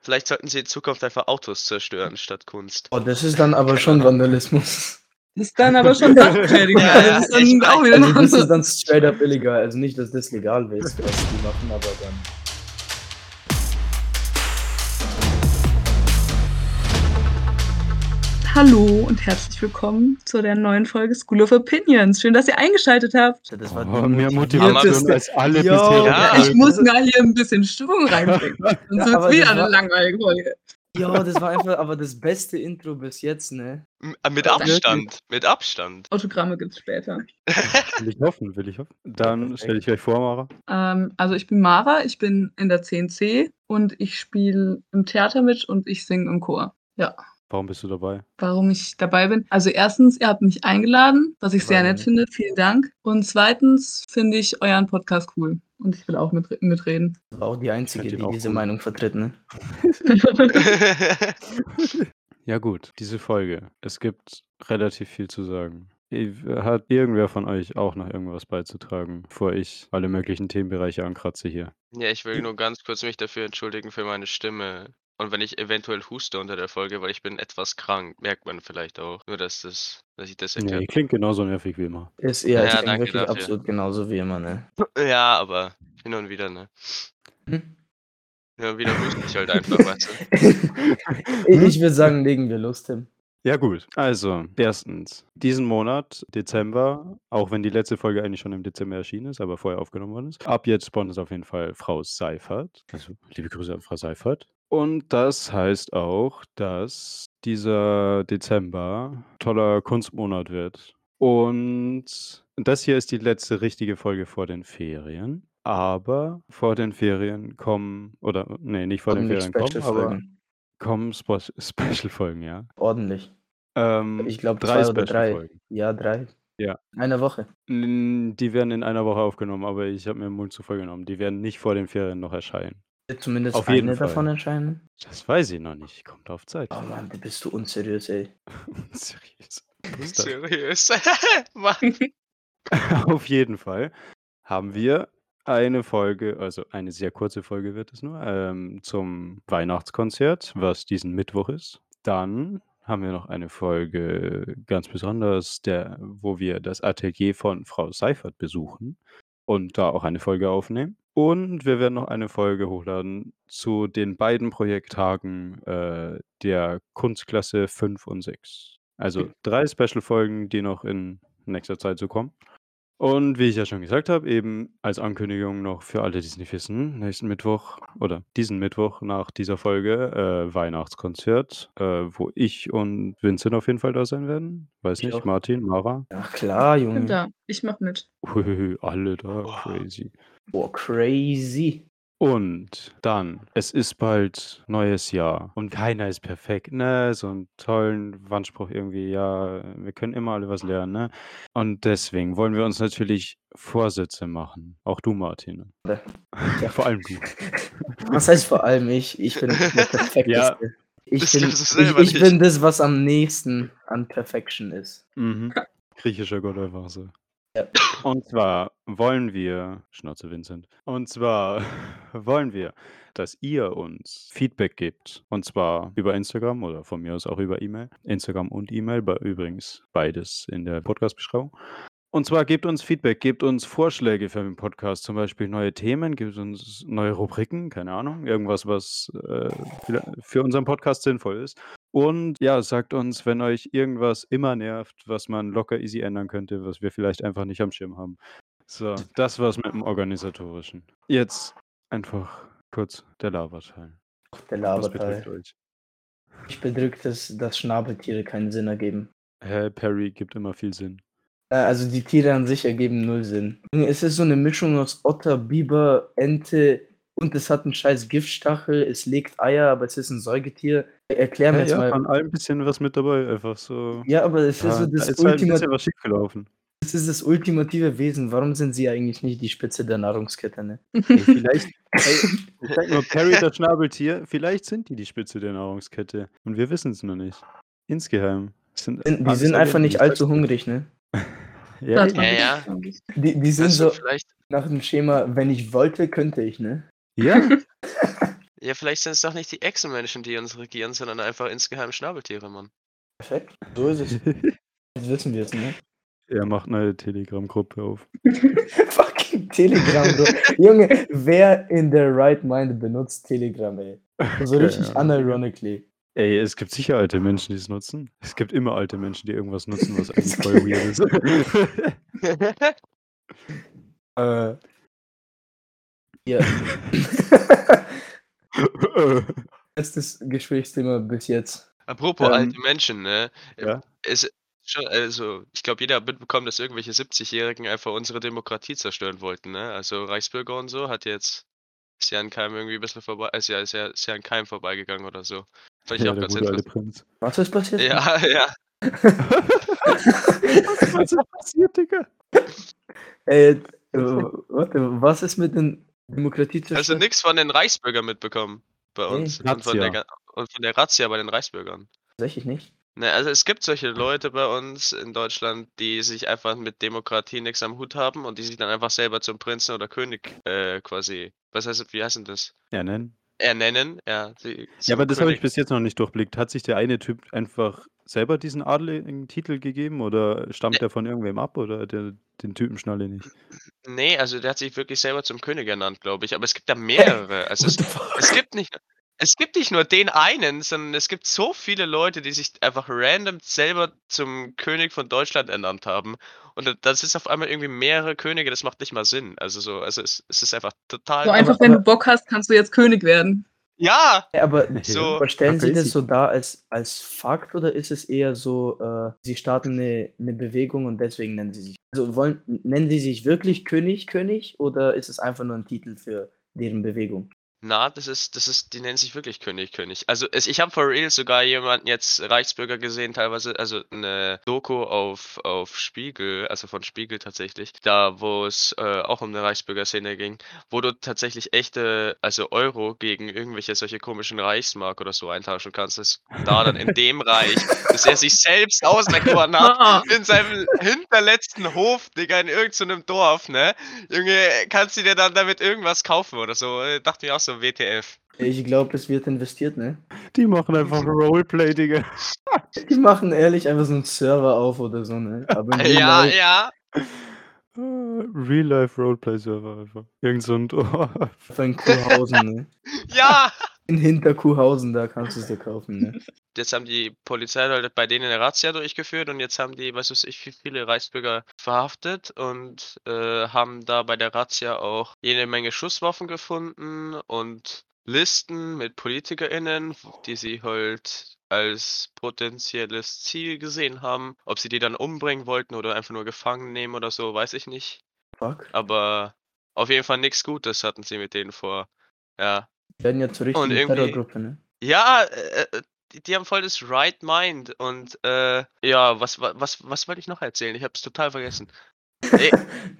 Vielleicht sollten sie in Zukunft einfach Autos zerstören statt Kunst. Oh, das ist dann aber schon Vandalismus. Das ist dann aber schon Sachbeschädigung. Ja, also das ist dann auch wieder Also das ist dann straight up illegal. Also nicht, dass das legal ist, was die machen, aber dann. Hallo und herzlich willkommen zu der neuen Folge School of Opinions. Schön, dass ihr eingeschaltet habt. Das Oh, die mehr Motivation als alle Ja, bisherigen Ja. Ich Folgen. muss mal hier ein bisschen Stimmung reinbringen. Sonst Ja, wird aber wieder eine war- langweilige Folge. Ja, das war einfach aber das beste Intro bis jetzt, ne? Äh, mit. Abstand. Mit Abstand. Autogramme gibt's später. Will ich hoffen, will ich hoffen. Dann stelle ich gleich vor, Mara. Ähm, also ich bin Mara, ich bin in der 10C und ich spiele im Theater mit und ich singe im Chor. Ja. Warum bist du dabei? Warum ich dabei bin? Also erstens, ihr habt mich eingeladen, was ich sehr nett finde. Vielen Dank. Und zweitens finde ich euren Podcast cool. Und ich will auch mit, mitreden. War auch die einzige, die diese gut. Meinung vertritt, ne? Ja gut, diese Folge. Es gibt relativ viel zu sagen. Hat irgendwer von euch auch noch irgendwas beizutragen, bevor ich alle möglichen Themenbereiche ankratze hier? ja, ich will nur ganz kurz mich dafür entschuldigen für meine Stimme. Und wenn ich eventuell huste unter der Folge, weil ich bin etwas krank, merkt man vielleicht auch. Nur dass das, dass ich das Ja, erklärt. ihr klingt genauso nervig wie immer. Ist eher Ja, ja, danke wirklich dafür. absolut genauso wie immer, ne? Ja, aber hin und wieder, ne? Hm? Hin und wieder huste ich halt einfach, weißt du. ich ich würde sagen, legen wir los, Tim. Ja gut, also erstens, diesen Monat, Dezember, auch wenn die letzte Folge eigentlich schon im Dezember erschienen ist, aber vorher aufgenommen worden ist, ab jetzt sponsert auf jeden Fall Frau Seifert. Also liebe Grüße an Frau Seifert. Und das heißt auch, dass dieser Dezember toller Kunstmonat wird. Und das hier ist die letzte richtige Folge vor den Ferien. Aber vor den Ferien kommen, oder nee, nicht vor den Ordentlich Ferien kommen, aber Special-Folgen. Kommen Spo Special-Folgen, ja. Ordentlich. Ähm, Ich glaube, drei zwei oder drei. Special-Folgen. Ja, drei. Ja. Eine Woche. N- Die werden in einer Woche aufgenommen, aber ich habe mir den Mund zu voll genommen. Die werden nicht vor den Ferien noch erscheinen. Zumindest Auf jeden eine Fall. davon erscheinen. Das weiß ich noch nicht. Kommt auf Zeit. Oh Mann, du bist du unseriös, ey. Seriös. Was ist das? Seriös. Mann. Auf jeden Fall haben wir eine Folge, also eine sehr kurze Folge wird es nur, ähm, zum Weihnachtskonzert, was diesen Mittwoch ist. Dann haben wir noch eine Folge ganz besonders, der, wo wir das Atelier von Frau Seifert besuchen und da auch eine Folge aufnehmen. Und wir werden noch eine Folge hochladen zu den beiden Projekttagen äh, der Kunstklasse 5 und 6. Also drei Special-Folgen, die noch in nächster Zeit so kommen. Und wie ich ja schon gesagt habe, eben als Ankündigung noch für alle, die es nicht wissen, nächsten Mittwoch oder diesen Mittwoch nach dieser Folge äh, Weihnachtskonzert, äh, wo ich und Vincent auf jeden Fall da sein werden. Weiß Ich nicht, auch. Martin, Mara. Ach klar, Ich bin Junge. da. Ich mach mit. Huiuiui, alle da, crazy. Boah, crazy. Und dann, es ist bald neues Jahr und keiner ist perfekt, ne? So einen tollen Wandspruch irgendwie, ja, wir können immer alle was lernen, ne? Und deswegen wollen wir uns natürlich Vorsätze machen. Auch du, Martin. Ja. Vor allem du. Was heißt vor allem ich? Ich bin der Perfekteste. Ja. ich, Das bin, ich, ich bin das, was am nächsten an Perfection ist. Mhm. Griechischer Gott einfach so. Und zwar wollen wir, Schnauze Vincent, und zwar wollen wir, dass ihr uns Feedback gebt. Und zwar über Instagram oder von mir aus auch über E-Mail. Instagram und E-Mail, übrigens beides in der Podcast-Beschreibung. Und zwar gebt uns Feedback, gebt uns Vorschläge für den Podcast, zum Beispiel neue Themen, gebt uns neue Rubriken, keine Ahnung, irgendwas, was äh, für unseren Podcast sinnvoll ist. Und ja, sagt uns, wenn euch irgendwas immer nervt, was man locker easy ändern könnte, was wir vielleicht einfach nicht am Schirm haben. So, das war's mit dem Organisatorischen. Jetzt einfach kurz der Laberteil. Der Laberteil. Ich bedrückt, dass, dass Schnabeltiere keinen Sinn ergeben. Hä, Perry gibt immer viel Sinn. Äh, Also die Tiere an sich ergeben null Sinn. Es ist so eine Mischung aus Otter, Biber, Ente und es hat einen scheiß Giftstachel, es legt Eier, aber es ist ein Säugetier. Erklär mir Ja, jetzt ja, mal. von allem ein bisschen was mit dabei, einfach so. Ja, aber es ist Ja, so da das, ist halt ein bisschen was schiefgelaufen. das ist das ultimative Wesen. Warum sind sie eigentlich nicht die Spitze der Nahrungskette, ne? Ey, vielleicht, ey, ich sag nur, Perry das Schnabeltier, vielleicht sind die die Spitze der Nahrungskette. Und wir wissen es noch nicht. Insgeheim. Sind Sind- Die sind einfach nicht ich allzu hungrig, ne? Ja, Ja, ja. Die, die sind du, so vielleicht, nach dem Schema, wenn ich wollte, könnte ich, ne? Ja. Ja, vielleicht sind es doch nicht die Echsenmenschen, die uns regieren, sondern einfach insgeheim Schnabeltiere, Mann. Perfekt. So ist es. Jetzt wissen wir es, ne? Er macht eine Telegram-Gruppe auf. Fucking Telegram, Bro. Junge, wer in der right mind benutzt Telegram, ey? So Keine richtig Ahnung. unironically. Ey, es gibt sicher alte Menschen, die es nutzen. Es gibt immer alte Menschen, die irgendwas nutzen, was eigentlich voll weird ist. Äh. Ja. Bestes Gesprächsthema bis jetzt. Apropos Ähm, alte Menschen, ne? ja. Es also, ich glaube, jeder hat mitbekommen, dass irgendwelche 70-Jährigen einfach unsere Demokratie zerstören wollten, ne? Also Reichsbürger und so hat jetzt ist ja an keinem irgendwie ein bisschen vorbei, ist ja, ist ja, ist ja an keinem vorbeigegangen oder so. Fand ich ja, auch ganz interessant. Was ist passiert? Ja, ja. Was ist passiert, Digga? Ey, äh, warte, was ist mit den Demokratie Also nichts von den Reichsbürgern mitbekommen bei Nee, uns. Und von, der, und von der Razzia bei den Reichsbürgern. Tatsächlich nicht. Ne, also es gibt solche Leute bei uns in Deutschland, die sich einfach mit Demokratie nichts am Hut haben und die sich dann einfach selber zum Prinzen oder König äh, quasi, was heißt, wie heißt denn das? Ja, nennen. Ernennen, ja. die Ja, aber das habe ich König- bis jetzt noch nicht durchblickt. Hat sich der eine Typ einfach selber diesen adeligen Titel gegeben oder stammt Nee. der von irgendwem ab oder der, den Typen schnalle ich nicht? Nee, also der hat sich wirklich selber zum König ernannt, glaube ich. Aber es gibt da mehrere. Also es, es gibt nicht. Es gibt nicht nur den einen, sondern es gibt so viele Leute, die sich einfach random selber zum König von Deutschland ernannt haben. Und das ist auf einmal irgendwie mehrere Könige, das macht nicht mal Sinn. Also so, also es, es ist einfach total. So einfach, wenn du Bock hast, kannst du jetzt König werden. Ja! Aber, So. stellen Sie das so dar als, als Fakt oder ist es eher so, äh, Sie starten eine, eine Bewegung und deswegen nennen Sie sich. Also wollen, nennen Sie sich wirklich König, König oder ist es einfach nur ein Titel für deren Bewegung? Na, das ist, das ist, die nennen sich wirklich König, König. Also es, ich habe for real sogar jemanden jetzt Reichsbürger gesehen, teilweise, also eine Doku auf, auf Spiegel, also von Spiegel tatsächlich, da wo es äh, auch um eine Reichsbürgerszene ging, wo du tatsächlich echte, also Euro gegen irgendwelche solche komischen Reichsmark oder so eintauschen kannst. Das da dann in dem Reich, dass er sich selbst auserkoren hat, Ah, in seinem hinterletzten Hof, Digga, in irgendeinem Dorf, ne? Junge, kannst du dir dann damit irgendwas kaufen oder so? Äh, Dachte mir auch so, WTF. Ich glaube, es wird investiert, ne? Die machen einfach Roleplay, Digga. Die machen ehrlich einfach so einen Server auf oder so, ne? Aber Ja, life- ja. Ah, Real-Life Roleplay-Server einfach. Irgend so ein Dorf. Für in Kuhhausen, ne? Ja! In Hinterkuhhausen, da kannst du es dir kaufen, ne? Jetzt haben die Polizei halt bei denen eine Razzia durchgeführt und jetzt haben die, was weiß ich, wie viele Reichsbürger verhaftet und äh, haben da bei der Razzia auch jede Menge Schusswaffen gefunden und Listen mit PolitikerInnen, die sie halt als potenzielles Ziel gesehen haben. Ob sie die dann umbringen wollten oder einfach nur gefangen nehmen oder so, weiß ich nicht. Fuck. Aber auf jeden Fall nichts Gutes hatten sie mit denen vor. Ja. Werden ja zur richtigen Terrorgruppe, ne? Ja, äh, äh, die, die haben voll das Right Mind und äh, ja, was, wa- was, was wollte ich noch erzählen? Ich hab's total vergessen. Ey,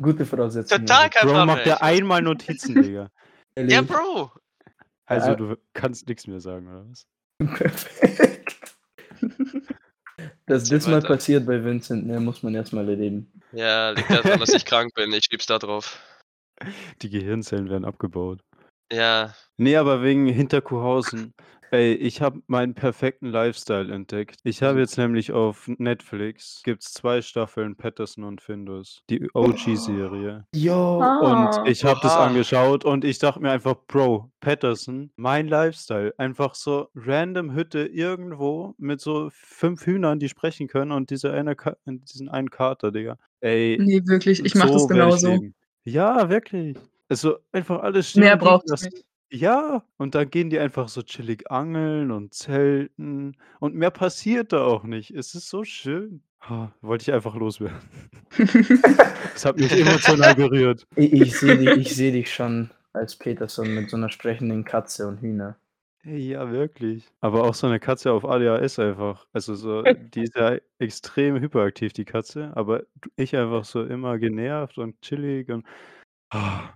Gute Voraussetzungen. total kein Bro, Plan macht der einmal Notizen, Digga. Ja, Bro. Also, Ja. du kannst nichts mehr sagen, oder was? Perfekt. Dass Erzähl das mal passiert bei Vincent, ne, muss man erstmal erleben. Ja, liegt daran, dass ich krank bin. Ich schieb's da drauf. Die Gehirnzellen werden abgebaut. Ja, Nee, aber wegen Hinterkuhhausen. Ey, ich habe meinen perfekten Lifestyle entdeckt. Ich habe jetzt nämlich auf Netflix gibt's zwei Staffeln Patterson und Findus, die OG-Serie. Jo, Ah. Und ich habe das angeschaut und ich dachte mir einfach, Bro, Patterson, mein Lifestyle. Einfach so random Hütte irgendwo mit so fünf Hühnern, die sprechen können und diese eine Ka diesen einen Kater, Digga. Ey, nee, wirklich, ich mach das so ich genauso. Ja, wirklich. Also einfach alles stehen Mehr und liegen braucht's lassen. nicht. Ja, und dann gehen die einfach so chillig angeln und zelten und mehr passiert da auch nicht. Es ist so schön. Ha, wollte ich einfach loswerden. Das hat mich emotional berührt. ich, ich sehe dich, ich seh dich schon als Peterson mit so einer sprechenden Katze und Hühner. Hey, ja, wirklich. Aber auch so eine Katze auf ADHS einfach. Also so, die ist ja extrem hyperaktiv, die Katze, aber ich einfach so immer genervt und chillig und Ah,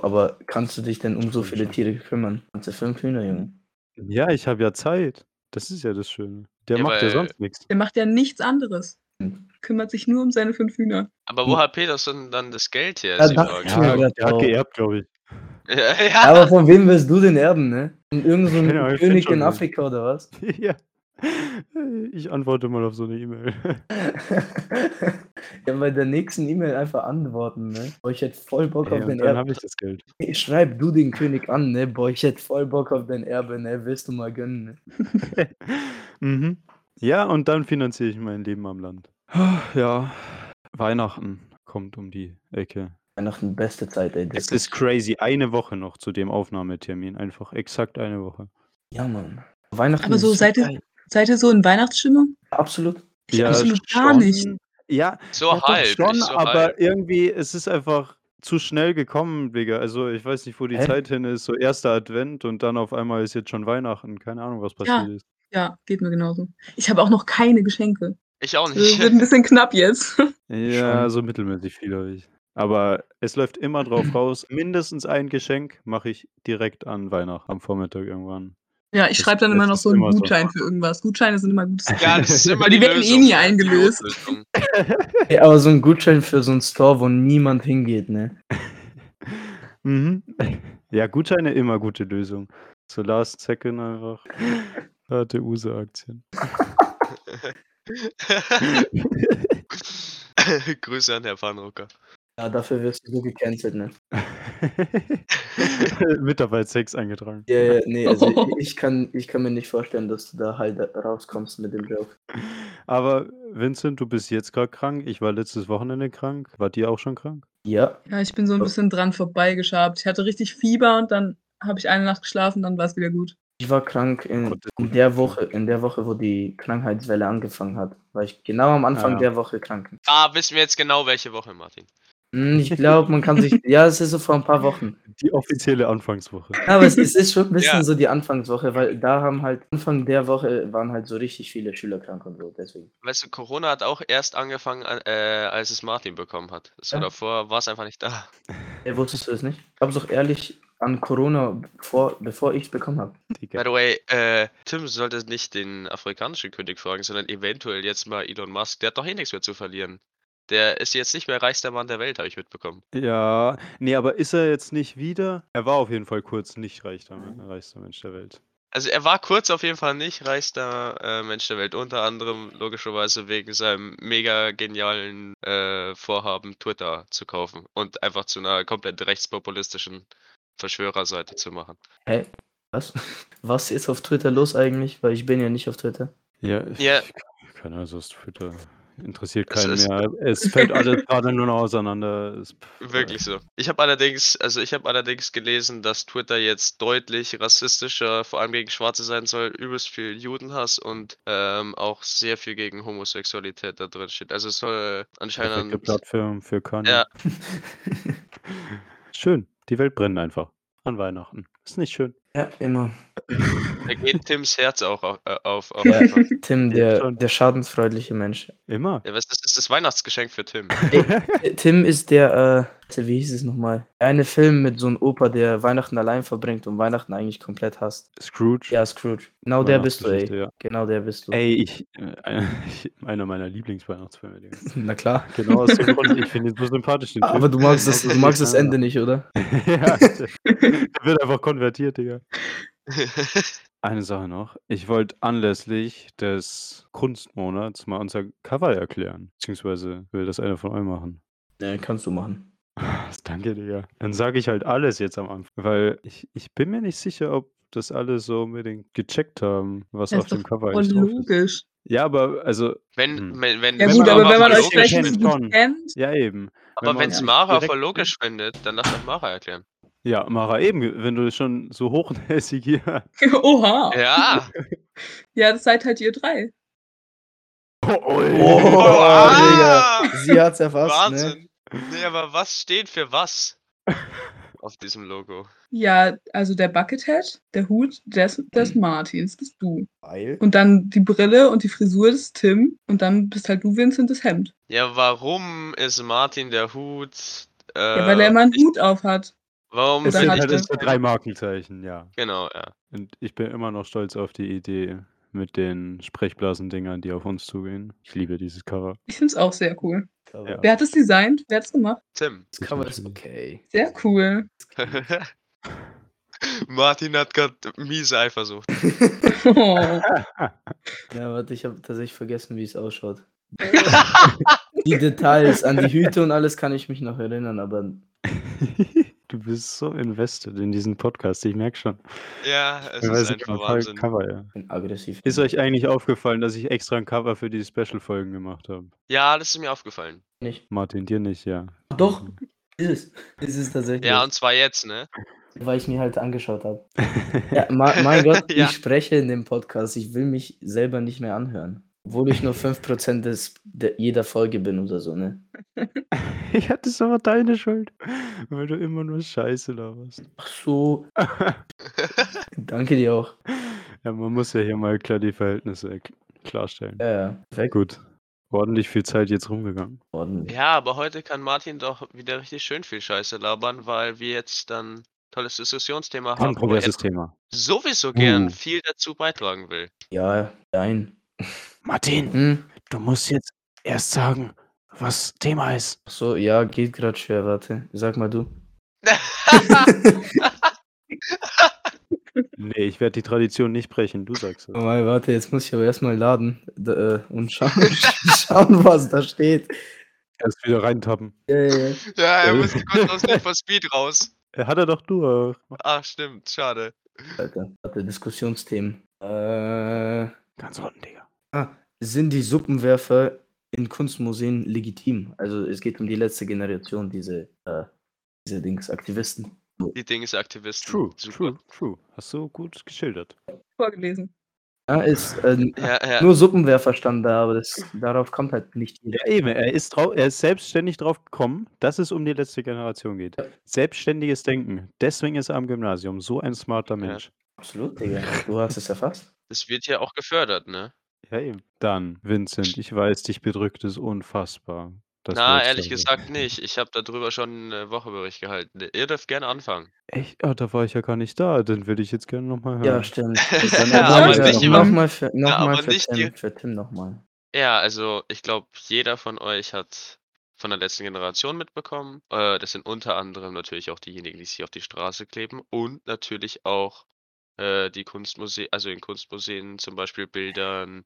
Aber kannst du dich denn um so viele. Tiere kümmern? Kannst du fünf Hühner, Junge? ja, ich habe ja Zeit. Das ist ja das Schöne. Der Ja, macht ja sonst nichts. Der macht ja nichts anderes. Hm. Kümmert sich nur um seine fünf Hühner. aber wo hat Peterson dann das Geld her? Ja, mir Ja, der hat auch. geerbt, glaube ich. Ja, ja. Aber von wem willst du den erben, ne? Und irgend so König in. Afrika oder was? ja. Ich antworte mal auf so eine E-Mail. ja, bei der nächsten E-Mail einfach antworten, ne? Boah, ich hätte voll Bock Ey, auf und dein dann Erbe. habe ich das Geld. Hey, Schreib du den König an, ne? Boah, ich hätte voll Bock auf dein Erbe, ne? Willst du mal gönnen, ne? mhm. Ja, und dann finanziere ich mein Leben am Land. Ja, Weihnachten kommt um die Ecke. Weihnachten beste Zeit, ey. Das Es ist crazy. Eine Woche noch zu dem Aufnahmetermin. Einfach exakt eine Woche. Ja, Mann. Weihnachten Aber so ihr- geil. Seid ihr so in Weihnachtsstimmung? Absolut. Ich absolut gar nicht. Ja, So doch halb. schon, so aber halb. irgendwie, es ist einfach zu schnell gekommen, Digga. Also ich weiß nicht, wo die Hä? Zeit hin ist. So erster Advent und dann auf einmal ist jetzt schon Weihnachten. Keine Ahnung, was Ja. passiert ist. Ja, geht mir genauso. Ich habe auch noch keine Geschenke. Ich auch Das nicht. wird ein bisschen knapp jetzt. Ja, Schon. so mittelmäßig viel habe ich. Aber es läuft immer drauf raus. Mindestens ein Geschenk mache ich direkt an Weihnachten am Vormittag irgendwann. Ja, ich schreibe dann immer noch so einen immer so. Gutschein für irgendwas. Gutscheine sind immer gutes Ja, das ist immer die die werden eh nie eingelöst. Ey, aber so ein Gutschein für so einen Store, wo niemand hingeht, ne? Mhm. Ja, Gutscheine immer gute Lösung. So Last Second einfach. Harte Use-Aktien. Grüße an Herr Pfanrucker. Ja, dafür wirst du so gecancelt, ne? Mitarbeit 6 eingetragen. Ja, ja, nee, also ich, ich, kann, ich kann mir nicht vorstellen, dass du da halt rauskommst mit dem Joke. Aber Vincent, du bist jetzt gerade krank. Ich war letztes Wochenende krank. Wart ihr auch schon krank? Ja, Ja, ich bin so ein bisschen dran vorbeigeschabt. Ich hatte richtig Fieber und dann habe ich eine Nacht geschlafen, dann war es wieder gut. ich war krank in, in der. Woche, in der Woche, wo die Krankheitswelle angefangen hat. War ich genau am Anfang Ah, ja. der Woche krank. Ah, wissen wir jetzt genau, welche Woche, Martin. Hm, Ich glaube, man kann sich. Ja, es ist so vor ein paar Wochen. Die offizielle Anfangswoche. Aber es, es ist schon ein bisschen Ja. so die Anfangswoche, weil da haben halt Anfang der Woche waren halt so richtig viele Schüler krank und so. Deswegen. Weißt du, Corona hat auch erst angefangen, an- äh, als es Martin bekommen hat. So Ja. davor war es einfach nicht da. Ey, wusstest du das nicht? Ich habe doch ehrlich an Corona, bevor, bevor ich es bekommen habe. By the way, äh, Tim sollte nicht den afrikanischen König fragen, sondern eventuell jetzt mal Elon Musk. Der hat doch eh nichts mehr zu verlieren. Der ist jetzt nicht mehr reichster Mann der Welt, habe ich mitbekommen. Ja, nee, aber ist er jetzt nicht wieder? Er war auf jeden Fall kurz nicht reichster, reichster Mensch der Welt. Also er war kurz auf jeden Fall nicht reichster äh, Mensch der Welt, unter anderem logischerweise wegen seinem mega genialen äh, Vorhaben, Twitter zu kaufen und einfach zu einer komplett rechtspopulistischen Verschwörerseite zu machen. Hä? Was? Was ist auf Twitter los eigentlich? Weil ich bin ja nicht auf Twitter. Ja, Ja. ich- keine Ahnung, das Twitter interessiert Es keinen ist- mehr. Es fällt alles gerade nur noch auseinander. Es, Wirklich so. Ich habe allerdings, also ich habe allerdings gelesen, dass Twitter jetzt deutlich rassistischer, vor allem gegen Schwarze sein soll, übelst viel Judenhass und ähm, auch sehr viel gegen Homosexualität da drin steht. Also es soll anscheinend. Plattform für Kanye. Ja. Schön. Die Welt brennt einfach. An Weihnachten. Ist nicht schön. Ja, immer. Da geht Tims Herz auch auf. Äh, auf, auf Ja. Tim, der, der schadensfreundliche Mensch. Immer. Ja, was, das ist das Weihnachtsgeschenk für Tim. Tim ist der, äh, wie hieß es nochmal? Eine Film mit so einem Opa, der Weihnachten allein verbringt und Weihnachten eigentlich komplett hasst. Scrooge. Ja, Scrooge. Genau der bist du, ey. Ja. Genau der bist du. Ey, ich, äh, einer meiner Lieblingsweihnachtsfilme. Digga. Na klar. Genau aus dem Grund, ich finde ihn so sympathisch. Den Aber Typ. du magst das, du magst das. Ende nicht, oder? ja, der, der wird einfach konvertiert, Digga. Eine Sache noch. Ich wollte anlässlich des Kunstmonats mal unser Cover erklären. Beziehungsweise will das einer von euch machen. Ja, kannst du machen. Danke, Digga. Dann sage ich halt alles jetzt am Anfang. Weil ich, ich bin mir nicht sicher, ob das alle so unbedingt gecheckt haben, was Das auf ist dem Cover voll eigentlich drauf ist. logisch. Ja, aber, also, Wenn, Hm. wenn, wenn, Ja Wenn gut, man aber wenn man voll euch logisch vielleicht nicht kennt, gut schon. kennt. ja eben. aber man wenn es sich Mara direkt- voll logisch findet, dann lass doch Mara erklären. Ja, Mara, eben, wenn du schon so hochnäsig hier. Oha. Ja. Ja, das seid halt ihr drei. Oh, ah! Digga. Sie hat's erfasst, ne? Wahnsinn. Nee, aber was steht für was auf diesem Logo? Ja, also der Buckethead, der Hut des, des Martins bist du. Weil? Und dann die Brille und die Frisur des Tim. Und dann bist halt du Vincent das Hemd. Ja, warum ist Martin der Hut? Äh, Ja, weil er immer einen ich, Hut auf hat. Warum Das Oder sind halt er- unsere drei Markenzeichen, ja. Genau, ja. Und ich bin immer noch stolz auf die Idee mit den Sprechblasendingern, die auf uns zugehen. Ich liebe dieses Cover. Ich finde es auch sehr cool. Cover. Wer hat es designt? Wer hat es gemacht? Tim. Das Cover ist okay. Sehr cool. Martin hat gerade miese Eifersucht. Oh. Ja, warte, ich habe tatsächlich vergessen, wie es ausschaut. Die Details an die Hüte und alles kann ich mich noch erinnern, aber Du bist so invested in diesen Podcast, ich merke schon. Ja, es Ja, ist ich einfach total Wahnsinn. Cover, ja. bin aggressiv. Ist euch eigentlich aufgefallen, dass ich extra ein Cover für die Special-Folgen gemacht habe? Ja, das ist mir aufgefallen. nicht? Martin, dir nicht, ja. Doch, ist es. Ist es tatsächlich. Ja, und zwar jetzt, ne? weil ich mir halt angeschaut habe. Ja, mein Gott, Ja. ich spreche in dem Podcast. Ich will mich selber nicht mehr anhören. Obwohl ich nur 5% des, der, jeder Folge bin oder so, ne? Ja, das ist aber deine Schuld, weil du immer nur Scheiße laberst. Ach so. Danke dir auch. Ja, man muss ja hier mal klar die Verhältnisse klarstellen. Ja, ja. Perfekt. Gut. Ordentlich viel Zeit jetzt rumgegangen. Ordentlich. Ja, aber heute kann Martin doch wieder richtig schön viel Scheiße labern, weil wir jetzt dann tolles Diskussionsthema haben, er Kontroverses Thema. sowieso gern Uh. viel dazu beitragen will. Ja, nein. Martin, Hm? du musst jetzt erst sagen, was Thema ist. Ach so, ja, geht gerade schwer, warte. Sag mal du. Nee, ich werde die Tradition nicht brechen, du sagst es. Oh, mal, warte, jetzt muss ich aber erstmal laden da, äh, und schauen, schauen, was da steht. Erst wieder reintappen. Ja, ja, ja. ja, er Äh. musste kurz aus Need for Speed raus. Er hat er doch durch. Ach, stimmt, schade. Alter, warte, Diskussionsthemen. Äh, Ganz unten, ah, sind die Suppenwerfer in Kunstmuseen legitim? Also es geht um die letzte Generation, diese, äh, diese Dings, Aktivisten. Die Dingsaktivisten. True, Super. true, true. Hast du gut geschildert. Vorgelesen. Ah, ist äh, Ja, ja. nur Suppenwerfer stand da, aber das, darauf kommt halt nicht jeder. Ja, eben, er ist, er ist selbstständig drauf gekommen, dass es um die letzte Generation geht. Selbstständiges Denken. Deswegen ist er am Gymnasium so ein smarter Mensch. Absolut, Digga. Du hast es erfasst. Das wird ja auch gefördert, ne? Ja, eben. Dann, Vincent, ich weiß, dich bedrückt es unfassbar. Das Na, ehrlich gesagt nicht. Ich habe darüber schon eine Woche Bericht gehalten. Ihr dürft gerne anfangen. Echt? Ah, da war ich ja gar nicht da. Den würde ich jetzt gerne nochmal hören. Ja, stimmt. Dann Ja, aber nicht. Nochmal für, noch Ja, mal aber für nicht Tim, die- für Tim nochmal. Ja, also ich glaube, jeder von euch hat von der letzten Generation mitbekommen. Äh, das sind unter anderem natürlich auch diejenigen, die sich auf die Straße kleben und natürlich auch äh, die Kunstmuseen, also in Kunstmuseen zum Beispiel Bildern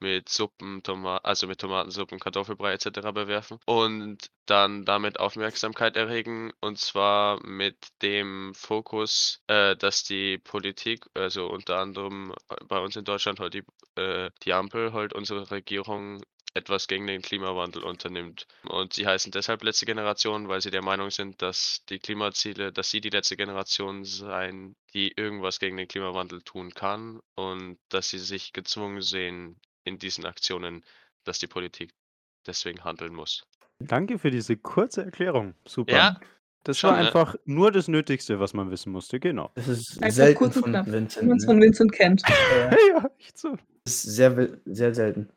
mit Suppen, Toma also mit Tomatensuppen, Kartoffelbrei etc. bewerfen und dann damit Aufmerksamkeit erregen und zwar mit dem Fokus, äh, dass die Politik, also unter anderem bei uns in Deutschland halt die, äh, die Ampel, halt unsere Regierung etwas gegen den Klimawandel unternimmt. Und sie heißen deshalb letzte Generation, weil sie der Meinung sind, dass die Klimaziele, dass sie die letzte Generation sein, die irgendwas gegen den Klimawandel tun kann und dass sie sich gezwungen sehen in diesen Aktionen, dass die Politik deswegen handeln muss. Danke für diese kurze Erklärung. Super. Ja, das schon, war ne? einfach nur das Nötigste, was man wissen musste. Genau. Das ist Einfach selten kurz und von knapp, Vincent. man es Ne? von Vincent kennt. Ja, ja, echt so. das ist sehr, sehr selten.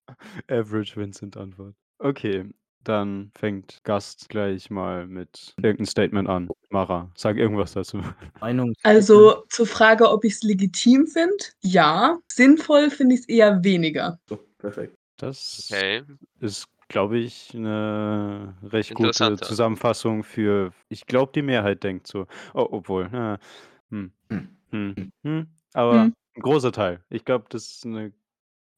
Average Vincent Antwort. Okay, dann fängt Gast gleich mal mit irgendeinem Statement an. Mara, sag irgendwas dazu. Meinung. Also zur Frage, ob ich es legitim finde, ja. Sinnvoll finde ich es eher weniger. So, perfekt. Das okay. ist, glaube ich, eine recht gute. Zusammenfassung für, ich glaube, die Mehrheit denkt so. Oh, obwohl, äh, hm, Hm. hm, hm, aber Hm. ein großer Teil. Ich glaube, das ist eine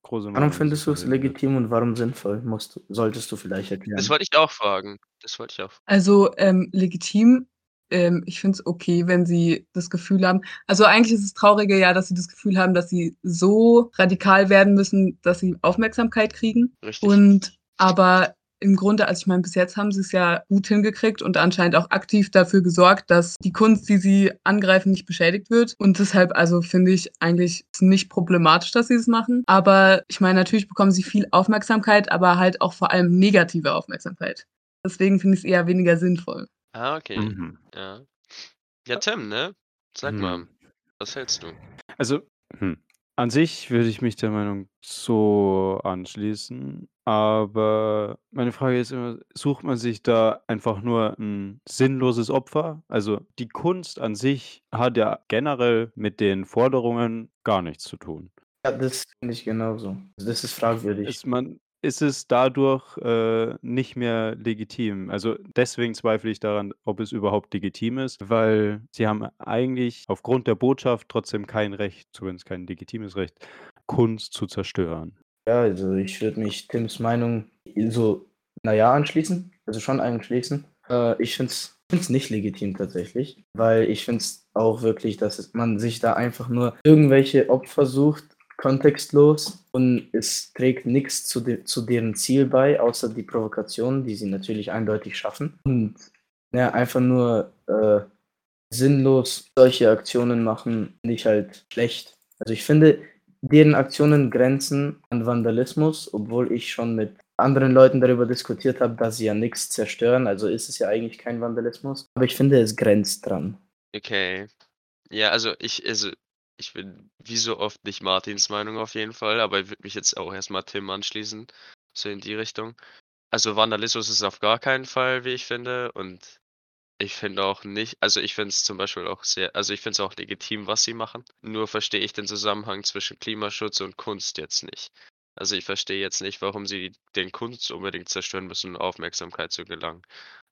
große Warum Meinung, findest du es legitim und warum sinnvoll? Musst solltest du vielleicht erklären. Das wollte ich auch fragen. Das wollte ich auch. Also ähm, legitim. Ähm, ich finde es okay, wenn sie das Gefühl haben. Also eigentlich ist es traurige ja, dass sie das Gefühl haben, dass sie so radikal werden müssen, dass sie Aufmerksamkeit kriegen. Richtig. Und aber im Grunde, also ich meine, bis jetzt haben sie es ja gut hingekriegt und anscheinend auch aktiv dafür gesorgt, dass die Kunst, die sie angreifen, nicht beschädigt wird. Und deshalb, also finde ich eigentlich nicht problematisch, dass sie es machen. Aber ich meine, natürlich bekommen sie viel Aufmerksamkeit, aber halt auch vor allem negative Aufmerksamkeit. Deswegen finde ich es eher weniger sinnvoll. Ah, okay. Mhm. Ja. Ja, Tim, ne? Sag mal, Hm. was hältst du? Also, hm. An sich würde ich mich der Meinung so anschließen, aber meine Frage ist immer, sucht man sich da einfach nur ein sinnloses Opfer? Also die Kunst an sich hat ja generell mit den Forderungen gar nichts zu tun. ja, das finde ich genauso. Das ist fragwürdig. Es, man, ist es dadurch, äh, nicht mehr legitim. Also, deswegen zweifle ich daran, ob es überhaupt legitim ist, weil sie haben eigentlich aufgrund der Botschaft trotzdem kein Recht, zumindest kein legitimes Recht, Kunst zu zerstören. Ja, also ich würde mich Tims Meinung so, naja, anschließen. Also schon anschließen. Äh, ich finde es nicht legitim tatsächlich, weil ich finde es auch wirklich, dass man sich da einfach nur irgendwelche Opfer sucht, kontextlos und es trägt nichts zu, de zu deren Ziel bei, außer die Provokation, die sie natürlich eindeutig schaffen. Und ja, einfach nur äh, sinnlos solche Aktionen machen, nicht halt schlecht. Also ich finde, deren Aktionen grenzen an Vandalismus, obwohl ich schon mit anderen Leuten darüber diskutiert habe, dass sie ja nichts zerstören. Also ist es ja eigentlich kein Vandalismus. Aber ich finde, es grenzt dran. Okay. Ja, also ich, also ich bin wie so oft nicht Martins Meinung auf jeden Fall, aber ich würde mich jetzt auch erstmal Tim anschließen, so in die Richtung. Also Vandalismus ist auf gar keinen Fall, wie ich finde. Und ich finde auch nicht, also ich finde es zum Beispiel auch sehr, also ich finde es auch legitim, was sie machen. Nur verstehe ich den Zusammenhang zwischen Klimaschutz und Kunst jetzt nicht. Also ich verstehe jetzt nicht, warum sie den Kunst unbedingt zerstören müssen, um Aufmerksamkeit zu gelangen.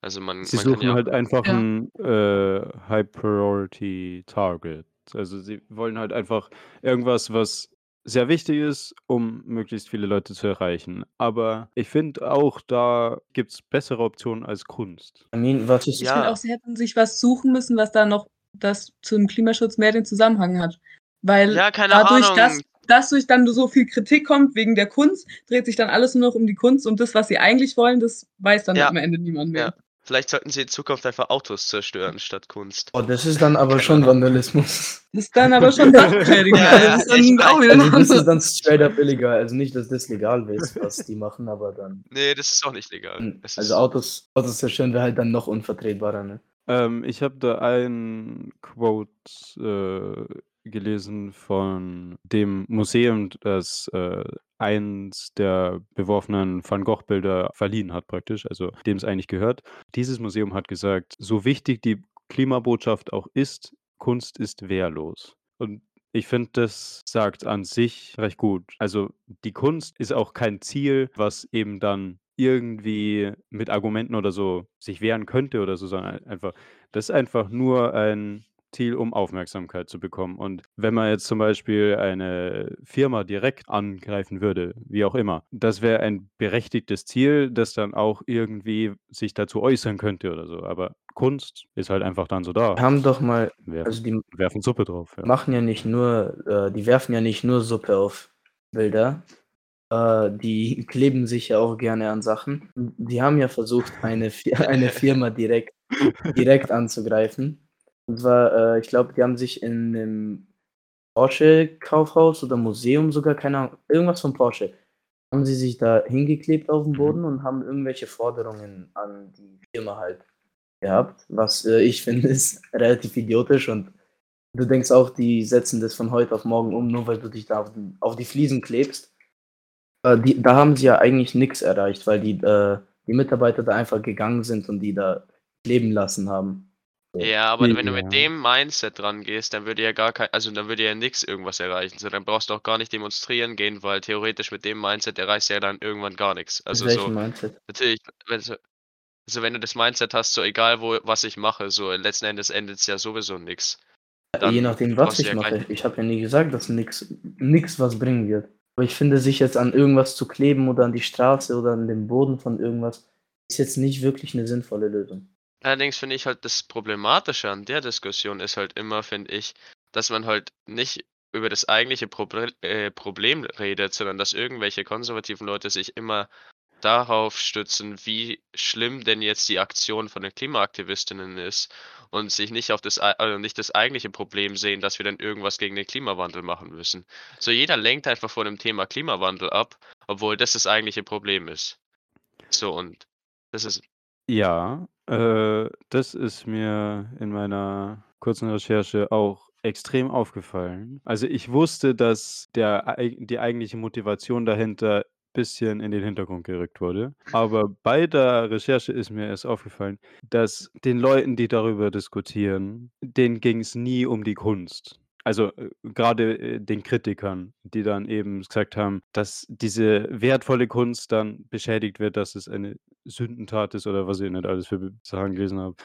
Also man, Sie man kann suchen ja. halt einfach Ja. ein äh, High Priority Target. Also sie wollen halt einfach irgendwas, was sehr wichtig ist, um möglichst viele Leute zu erreichen. Aber ich finde auch, da gibt es bessere Optionen als Kunst. I mean, was ist Ich finde Ja. auch, sie hätten sich was suchen müssen, was da noch das zum Klimaschutz mehr den Zusammenhang hat. Weil Ja, keine dadurch, Ahnung. dass, dass durch dann so viel Kritik kommt wegen der Kunst, dreht sich dann alles nur noch um die Kunst und das, was sie eigentlich wollen, das weiß dann Ja. am Ende niemand mehr. Ja. Vielleicht sollten sie in Zukunft einfach Autos zerstören statt Kunst. Oh, das ist dann aber schon Vandalismus. Das ist dann aber schon Sachbeschädigung. Ja, also ja, das ist dann ich weiß. auch wieder Also das ist dann straight up illegal. Also nicht, dass das legal ist, was die machen, aber dann. Nee, das ist auch nicht legal. Es Also ist, Autos, Autos zerstören wäre halt dann noch unvertretbarer, ne? Ähm, ich habe da ein Quote äh, gelesen von dem Museum, das äh, eins der beworfenen Van Gogh-Bilder verliehen hat, praktisch, also dem es eigentlich gehört. Dieses Museum hat gesagt, so wichtig die Klimabotschaft auch ist, Kunst ist wehrlos. Und ich finde, das sagt an sich recht gut. Also die Kunst ist auch kein Ziel, was eben dann irgendwie mit Argumenten oder so sich wehren könnte oder so, sondern einfach, das ist einfach nur ein Ziel, um Aufmerksamkeit zu bekommen. Und wenn man jetzt zum Beispiel eine Firma direkt angreifen würde, wie auch immer, das wäre ein berechtigtes Ziel, das dann auch irgendwie sich dazu äußern könnte oder so. Aber Kunst ist halt einfach dann so da. Wir haben doch mal, Werfen, also die werfen Suppe drauf. Ja. machen ja nicht nur, äh, die werfen ja nicht nur Suppe auf Bilder. Äh, die kleben sich ja auch gerne an Sachen. Die haben ja versucht, eine, eine Firma direkt, direkt anzugreifen. Und zwar, äh, ich glaube, die haben sich in einem Porsche-Kaufhaus oder Museum sogar, keine Ahnung, irgendwas von Porsche, haben sie sich da hingeklebt auf dem Mhm. Boden und haben irgendwelche Forderungen an die Firma halt gehabt, was äh, ich finde ist relativ idiotisch und du denkst auch, die setzen das von heute auf morgen um, nur weil du dich da auf, den, auf die Fliesen klebst. Äh, die, da haben sie ja eigentlich nichts erreicht, weil die, äh, die Mitarbeiter da einfach gegangen sind und die da kleben lassen haben. Ja, aber wenn du Ja. mit dem Mindset dran gehst, dann würde ja gar kein, also dann würde ja nichts irgendwas erreichen. So, dann brauchst du auch gar nicht demonstrieren gehen, weil theoretisch mit dem Mindset erreichst du ja dann irgendwann gar nichts. Also Mit so, Mindset? natürlich, wenn du, also wenn du das Mindset hast, so egal wo, was ich mache, so letzten Endes endet es ja sowieso nichts. Dann Je nachdem, was ich ja mache. Ich habe ja nie gesagt, dass nichts nix was bringen wird. Aber ich finde, sich jetzt an irgendwas zu kleben oder an die Straße oder an den Boden von irgendwas, ist jetzt nicht wirklich eine sinnvolle Lösung. Allerdings finde ich halt das Problematische an der Diskussion ist halt immer, finde ich, dass man halt nicht über das eigentliche Proble äh, Problem redet, sondern dass irgendwelche konservativen Leute sich immer darauf stützen, wie schlimm denn jetzt die Aktion von den Klimaaktivistinnen ist und sich nicht auf das also nicht das eigentliche Problem sehen, dass wir dann irgendwas gegen den Klimawandel machen müssen. So jeder lenkt einfach von dem Thema Klimawandel ab, obwohl das das eigentliche Problem ist. So und das ist Ja, äh, das ist mir in meiner kurzen Recherche auch extrem aufgefallen. Also ich wusste, dass der, die eigentliche Motivation dahinter bisschen in den Hintergrund gerückt wurde. Aber bei der Recherche ist mir erst aufgefallen, dass den Leuten, die darüber diskutieren, denen ging es nie um die Kunst. Also äh, gerade äh, den Kritikern, die dann eben gesagt haben, dass diese wertvolle Kunst dann beschädigt wird, dass es eine Sündentat ist oder was ich nicht alles für Sachen gelesen habe.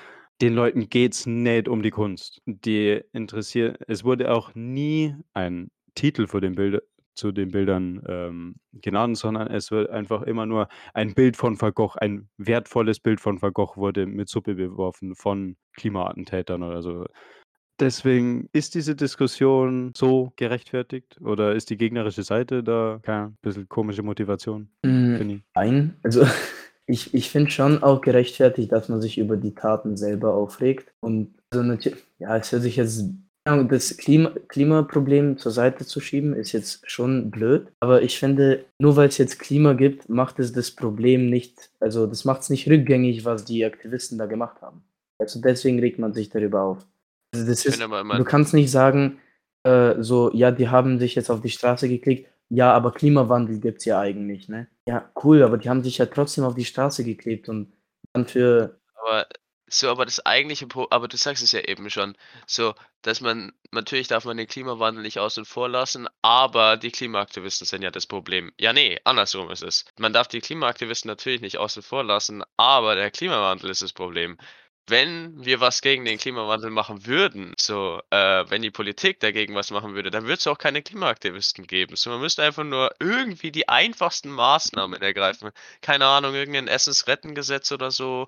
Den Leuten geht es nicht um die Kunst. Die interessiert es wurde auch nie ein Titel vor den Bilder zu den Bildern, ähm, genannt, sondern es wird einfach immer nur ein Bild von Van Gogh ein wertvolles Bild von Van Gogh wurde mit Suppe beworfen von Klimaattentätern oder so. Deswegen ist diese Diskussion so gerechtfertigt oder ist die gegnerische Seite da keine bisschen komische Motivation, ich? nein, also ich ich finde schon auch gerechtfertigt, dass man sich über die Taten selber aufregt und also natür ja, es hört sich jetzt das Klima Klimaproblem zur Seite zu schieben, ist jetzt schon blöd, aber ich finde, nur weil es jetzt Klima gibt, macht es das Problem nicht also, das macht es nicht rückgängig, was die Aktivisten da gemacht haben. Also, deswegen regt man sich darüber auf. Also, das ist du kannst nicht sagen, äh, so: „Ja, die haben sich jetzt auf die Straße geklickt. Ja, aber Klimawandel gibt's ja eigentlich“, ne? Ja, cool, aber die haben sich ja trotzdem auf die Straße geklebt und dann für Aber so, aber das eigentliche Pro aber du sagst es ja eben schon, so, dass man natürlich darf man den Klimawandel nicht außen vor lassen, aber die Klimaaktivisten sind ja das Problem. Ja, ne, andersrum ist es. Man darf die Klimaaktivisten natürlich nicht außen vor lassen, aber der Klimawandel ist das Problem. Wenn wir was gegen den Klimawandel machen würden, so, äh, wenn die Politik dagegen was machen würde, dann würd's auch keine Klimaaktivisten geben. So, man müsste einfach nur irgendwie die einfachsten Maßnahmen ergreifen. Keine Ahnung, irgend 'nen Essensrettengesetz oder so.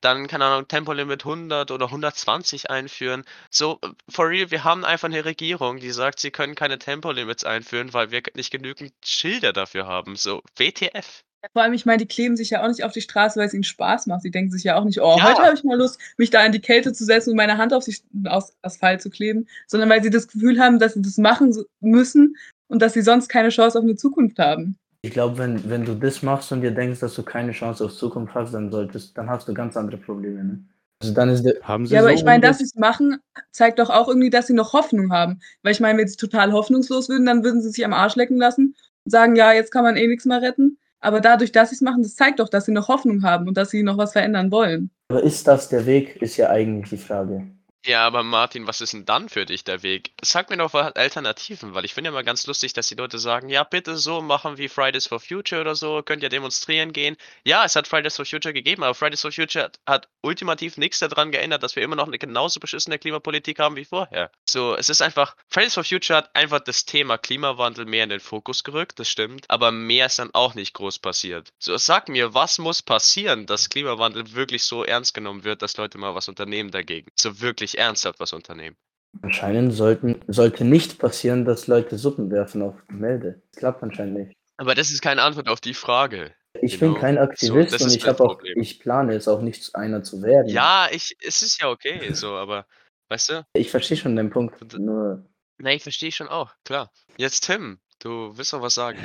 Dann, keine Ahnung, Tempolimit 100 oder 120 einführen. So, for real, wir haben einfach 'ne Regierung, die sagt, sie können keine Tempolimits einführen, weil wir nicht genügend Schilder dafür haben. So, WTF? Vor allem, ich meine, die kleben sich ja auch nicht auf die Straße, weil's ihnen Spaß macht. Die denken sich ja auch nicht: „Oh, heute Ja. habe ich mal Lust, mich da in die Kälte zu setzen und meine Hand auf die aus Asphalt zu kleben“, sondern weil sie das Gefühl haben, dass sie das machen müssen und dass sie sonst keine Chance auf 'ne Zukunft haben. Ich glaube, wenn wenn du das machst und dir denkst, dass du keine Chance auf Zukunft hast, dann solltest dann hast du ganz andere Probleme, ne? Also, dann ist der Haben sie Ja, aber so ich meine, dass umge sie's machen, zeigt doch auch irgendwie, dass sie noch Hoffnung haben. Weil ich meine, wenn sie total hoffnungslos würden, dann würden sie sich am Arsch lecken lassen und sagen: „Ja, jetzt kann man eh nix mehr retten.“ Aber dadurch, dass sie's machen, das zeigt doch, dass sie noch Hoffnung haben und dass sie noch was verändern wollen. Aber ist das der Weg, ist ja eigentlich die Frage. Ja, aber Martin, was ist 'n dann für dich der Weg? Sag mir doch wa Alternativen, weil ich finde ja immer ganz lustig, dass die Leute sagen: „Ja, bitte so machen wie Fridays for Future oder so, könnt ja demonstrieren gehen.“ Ja, es hat Fridays for Future gegeben, aber Fridays for Future hat hat ultimativ nix da dran geändert, dass wir immer noch 'ne genauso beschissene Klimapolitik haben wie vorher. So, es ist einfach Fridays for Future hat einfach das Thema Klimawandel mehr in den Fokus gerückt, das stimmt, aber mehr ist dann auch nicht groß passiert. So, sag mir, was muss passieren, dass Klimawandel wirklich so ernst genommen wird, dass Leute mal was unternehmen dagegen? So wirklich ernsthaft was unternehmen. Anscheinend sollten sollte nicht passieren, dass Leute Suppen werfen auf Gemälde. Das klappt anscheinend nicht. Aber das ist keine Antwort auf die Frage. Ich bin Genau. kein So, Aktivist das und ich habe auch ich plane es auch nicht, einer zu werden. Ja, ich es ist ja okay so, aber weißt du? Ich verstehe schon deinen Punkt, Und nur Ne, ich verstehe schon auch, klar. Jetzt Tim, du willst noch was sagen.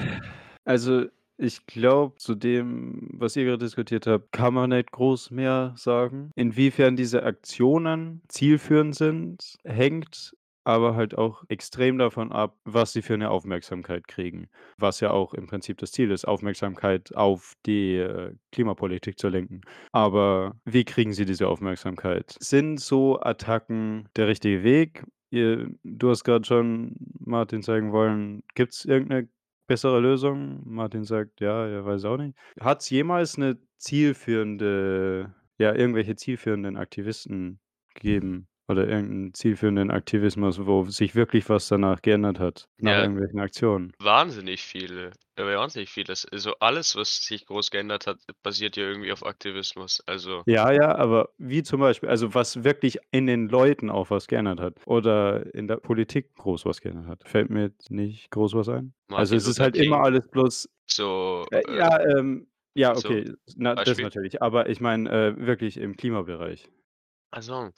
Also, ich glaube, zu dem, was ihr grade diskutiert habt, kann man nicht groß mehr sagen. Inwiefern diese Aktionen zielführend sind, hängt aber halt auch extrem davon ab, was sie für 'ne Aufmerksamkeit kriegen. Was ja auch im Prinzip das Ziel ist, Aufmerksamkeit auf die, äh, Klimapolitik zu lenken. Aber wie kriegen sie diese Aufmerksamkeit? Sind so Attacken der richtige Weg? Ihr du hast grad schon Martin zeigen wollen, gibt's irgend 'ne bessere Lösung? Martin sagt: „Ja, er weiß auch nicht.“ Hat's jemals 'ne zielführende ja, irgendwelche zielführenden Aktivisten gegeben oder irgend 'n zielführenden Aktivismus, wo sich wirklich was danach geändert hat, nach Ja. irgendwelchen Aktionen? Wahnsinnig viele, äh, wahnsinnig vieles. Also, alles, was sich groß geändert hat, basiert ja irgendwie auf Aktivismus. Also Ja, ja, aber wie zum Beispiel also, was wirklich in den Leuten auch was geändert hat oder in der Politik groß was geändert hat? Fällt mir jetzt nicht groß was ein. Also, Martin es ist halt immer King. alles bloß So, äh, äh ja, ähm ja, so, okay, na, das natürlich, aber ich meine, äh, wirklich im Klimabereich. Ach so.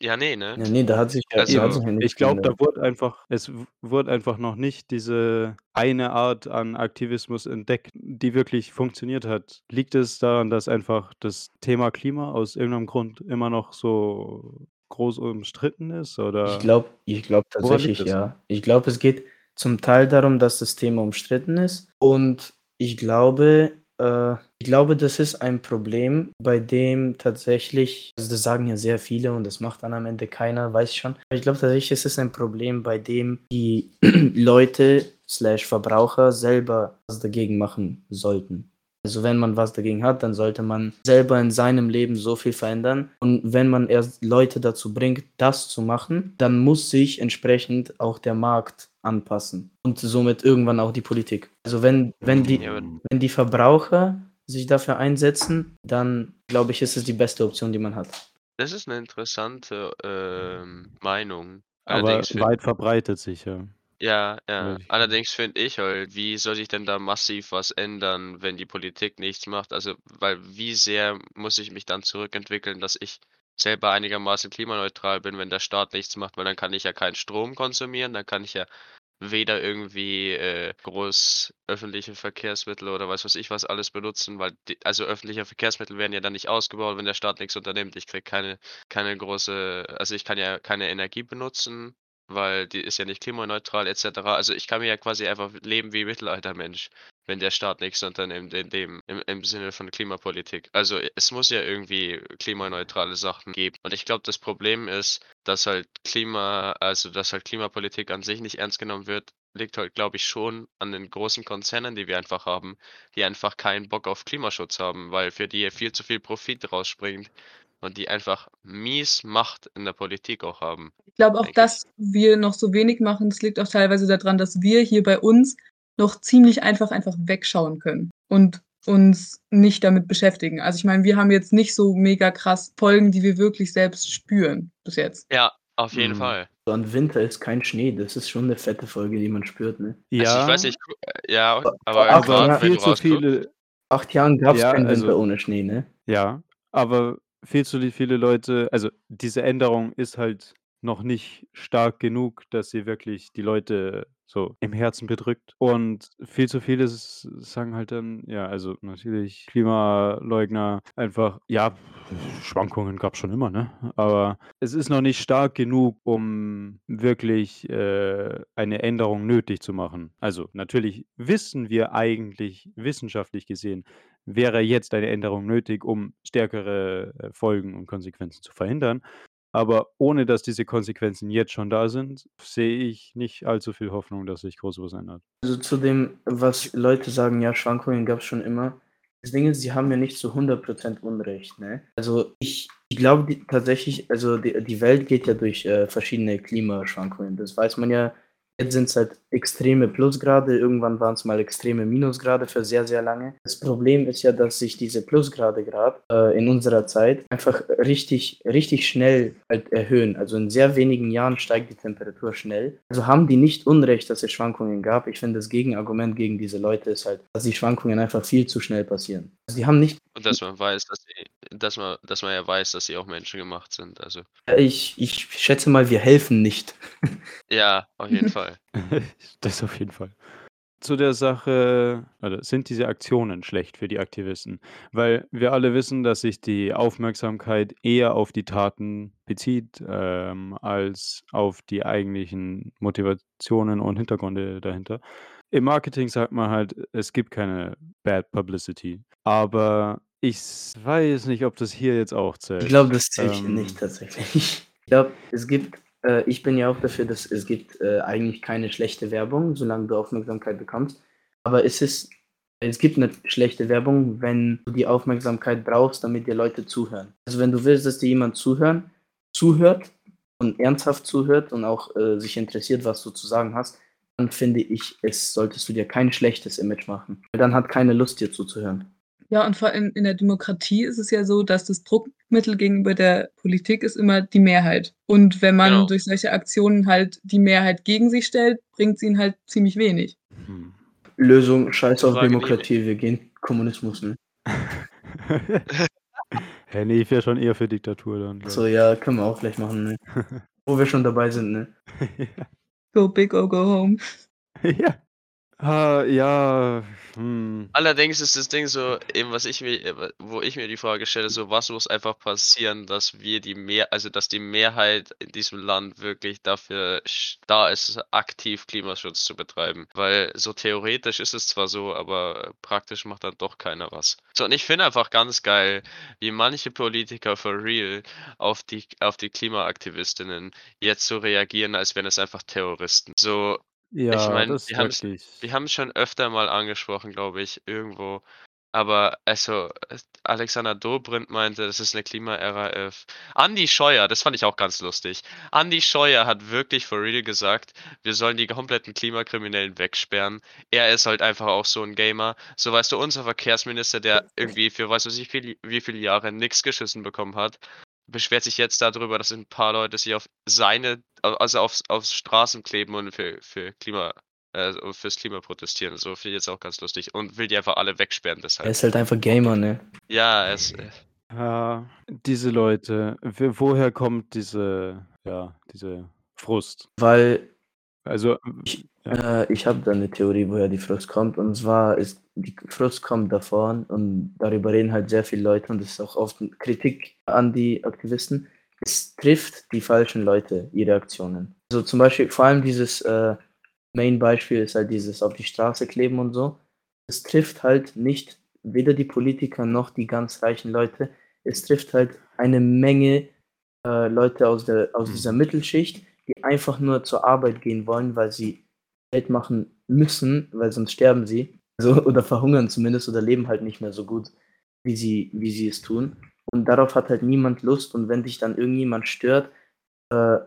Ja, ne, ne? Ja, ne, da hat sich ja da hat Also sich ja nichts ich glaube, da geändert. wurde einfach es w wurde einfach noch nicht diese eine Art an Aktivismus entdeckt, die wirklich funktioniert hat. Liegt es daran, dass einfach das Thema Klima aus irgend 'nem Grund immer noch so groß umstritten ist, Ich oder glaube ich glaube woran liegt tatsächlich, das? ja. Ich glaube, es geht zum Teil darum, dass das Thema umstritten ist und ich glaube, äh, ich glaube, das ist ein Problem, bei dem tatsächlich, also das sagen ja sehr viele und das macht dann am Ende keiner, weiß ich schon. Aber ich glaube tatsächlich, es ist ein Problem, bei dem die Leute slash Verbraucher selber was dagegen machen sollten. Also wenn man was dagegen hat, dann sollte man selber in seinem Leben so viel verändern. Und wenn man erst Leute dazu bringt, das zu machen, dann muss sich entsprechend auch der Markt anpassen und somit irgendwann auch die Politik. Also wenn, wenn, die, Ja, wenn die Verbraucher sich dafür einsetzen, dann glaube ich, ist es die beste Option, die man hat. Das ist eine interessante ähm, Meinung. Aber Allerdings find- weit verbreitet sicher. Ja, ja. Ich- Allerdings finde ich halt, wie soll sich denn da massiv was ändern, wenn die Politik nichts macht? Also, weil wie sehr muss ich mich dann zurückentwickeln, dass ich selber einigermaßen klimaneutral bin, wenn der Staat nichts macht, weil dann kann ich ja keinen Strom konsumieren, dann kann ich ja weder irgendwie äh, groß öffentliche Verkehrsmittel oder weiß was ich was alles benutzen, weil die, also öffentliche Verkehrsmittel werden ja dann nicht ausgebaut, wenn der Staat nichts unternimmt. Ich kriege keine, keine große, also ich kann ja keine Energie benutzen, weil die ist ja nicht klimaneutral etc. Also ich kann mir ja quasi einfach leben wie Mittelaltermensch, wenn der Staat nichts unternimmt in dem, im, im Sinne von Klimapolitik. Also es muss ja irgendwie klimaneutrale Sachen geben. Und ich glaube, das Problem ist, dass halt Klima, also dass halt Klimapolitik an sich nicht ernst genommen wird, liegt halt, glaube ich, schon an den großen Konzernen, die wir einfach haben, die einfach keinen Bock auf Klimaschutz haben, weil für die viel zu viel Profit rausspringt und die einfach mies Macht in der Politik auch haben. Ich glaube auch, dass wir noch so wenig machen, das liegt auch teilweise daran, dass wir hier bei uns noch ziemlich einfach einfach wegschauen können und uns nicht damit beschäftigen. Also ich meine, wir haben jetzt nicht so mega krass Folgen, die wir wirklich selbst spüren bis jetzt. Ja, auf jeden Mhm. Fall. So ein Winter ist kein Schnee, das ist schon eine fette Folge, die man spürt. Ne? Also Ja, ich weiß nicht, ja, aber aber gerade ja, wenn viel zu viele, Acht Jahren gab es Ja, keinen also- Winter ohne Schnee, ne? ja, aber viel zu viele Leute, also diese Änderung ist halt noch nicht stark genug, dass sie wirklich die Leute so im Herzen bedrückt. Und viel zu viele sagen halt dann, ja, also natürlich Klimaleugner einfach, ja, Schwankungen gab es schon immer, ne? Aber es ist noch nicht stark genug, um wirklich äh, eine Änderung nötig zu machen. Also natürlich wissen wir eigentlich wissenschaftlich gesehen, wäre jetzt eine Änderung nötig, um stärkere äh, Folgen und Konsequenzen zu verhindern. Aber ohne dass diese Konsequenzen jetzt schon da sind, sehe ich nicht allzu viel Hoffnung, dass sich groß was ändert. Also zu dem, was Leute sagen, ja, Schwankungen gab es schon immer. Das Ding ist, sie haben ja nicht zu 100% Unrecht. Ne? Also ich, ich glaube tatsächlich, also die, die Welt geht ja durch äh, verschiedene Klimaschwankungen. Das weiß man ja. Jetzt sind es halt extreme Plusgrade, irgendwann waren es mal extreme Minusgrade für sehr, sehr lange. Das Problem ist ja, dass sich diese Plusgrade gerade äh, in unserer Zeit einfach richtig, richtig schnell halt erhöhen. Also in sehr wenigen Jahren steigt die Temperatur schnell. Also haben die nicht Unrecht, dass es Schwankungen gab. Ich finde, das Gegenargument gegen diese Leute ist halt, dass die Schwankungen einfach viel zu schnell passieren. Also die haben nicht, und dass man weiß, dass sie, dass man, dass man ja weiß, dass sie auch menschengemacht sind. Also ich, ich schätze mal, wir helfen nicht. ja, auf jeden Fall. das auf jeden Fall. Zu der Sache, oder sind diese Aktionen schlecht für die Aktivisten? Weil wir alle wissen, dass sich die Aufmerksamkeit eher auf die Taten bezieht, ähm, als auf die eigentlichen Motivationen und Hintergründe dahinter. Im Marketing sagt man halt, es gibt keine Bad Publicity. Aber ich weiß nicht, ob das hier jetzt auch zählt. Ich glaube, das zählt hier Ähm, nicht tatsächlich. Ich glaube, es gibt, äh, ich bin ja auch dafür, dass es gibt äh, eigentlich keine schlechte Werbung, solange du Aufmerksamkeit bekommst. Aber es ist, es gibt eine schlechte Werbung, wenn du die Aufmerksamkeit brauchst, damit dir Leute zuhören. Also wenn du willst, dass dir jemand zuhören, zuhört und ernsthaft zuhört und auch äh, sich interessiert, was du zu sagen hast, dann finde ich, es solltest du dir kein schlechtes Image machen. Weil dann hat keine Lust, dir zuzuhören. Ja, und vor allem in der Demokratie ist es ja so, dass das Druckmittel gegenüber der Politik ist immer die Mehrheit. Und wenn man Genau. durch solche Aktionen halt die Mehrheit gegen sich stellt, bringt es ihnen halt ziemlich wenig. hm. Lösung, scheiß auf Demokratie, wir gehen Kommunismus, ne? Hä, nee, ich wäre schon eher für Diktatur dann. So, ja, können wir auch gleich machen, ne? Wo wir schon dabei sind, ne? ich. Go big or go home. ja. Ah, ja, hm. Allerdings ist das Ding so, eben was ich mir, wo ich mir die Frage stelle, so was muss einfach passieren, dass wir die mehr, also dass die Mehrheit in diesem Land wirklich dafür da ist, aktiv Klimaschutz zu betreiben. Weil so theoretisch ist es zwar so, aber praktisch macht dann doch keiner was. So, und ich finde einfach ganz geil, wie manche Politiker for real auf die, auf die Klimaaktivistinnen jetzt so reagieren, als wären es einfach Terroristen. So, Ja, meine, das wir wirklich. haben es schon öfter mal angesprochen, glaube ich, irgendwo. Aber also, äh, Alexander Dobrindt meinte, das ist eine Klima-RAF. Andi Scheuer, das fand ich auch ganz lustig. Andi Scheuer hat wirklich for real gesagt, wir sollen die kompletten Klimakriminellen wegsperren. Er ist halt einfach auch so ein Gamer. So weißt du, unser Verkehrsminister, der irgendwie für weiß was ich viel, wie viele Jahre nichts geschissen bekommen hat, beschwert sich jetzt darüber, dass ein paar Leute sich auf seine, also aufs, aufs Straßen kleben und für, für Klima, äh, fürs Klima protestieren. So finde ich jetzt auch ganz lustig. Und will die einfach alle wegsperren Er deshalb. ist halt einfach Gamer, ne? Ja, es, äh, Ja, diese Leute, woher kommt diese, ja, diese Frust? Weil Also, Ich, Ja. äh, ich habe da eine Theorie, woher die Frust kommt. Und zwar ist die Frust kommt davon und darüber reden halt sehr viele Leute und das ist auch oft Kritik an die Aktivisten. Es trifft die falschen Leute, ihre Aktionen. Also zum Beispiel, vor allem dieses äh, Main-Beispiel ist halt dieses auf die Straße kleben und so. Es trifft halt nicht weder die Politiker noch die ganz reichen Leute. Es trifft halt eine Menge äh, Leute aus, der, aus Mhm. dieser Mittelschicht, die einfach nur zur Arbeit gehen wollen, weil sie Geld machen müssen, weil sonst sterben sie. Also, oder verhungern zumindest oder leben halt nicht mehr so gut, wie sie, wie sie es tun. Und darauf hat halt niemand Lust. Und wenn dich dann irgendjemand stört, äh,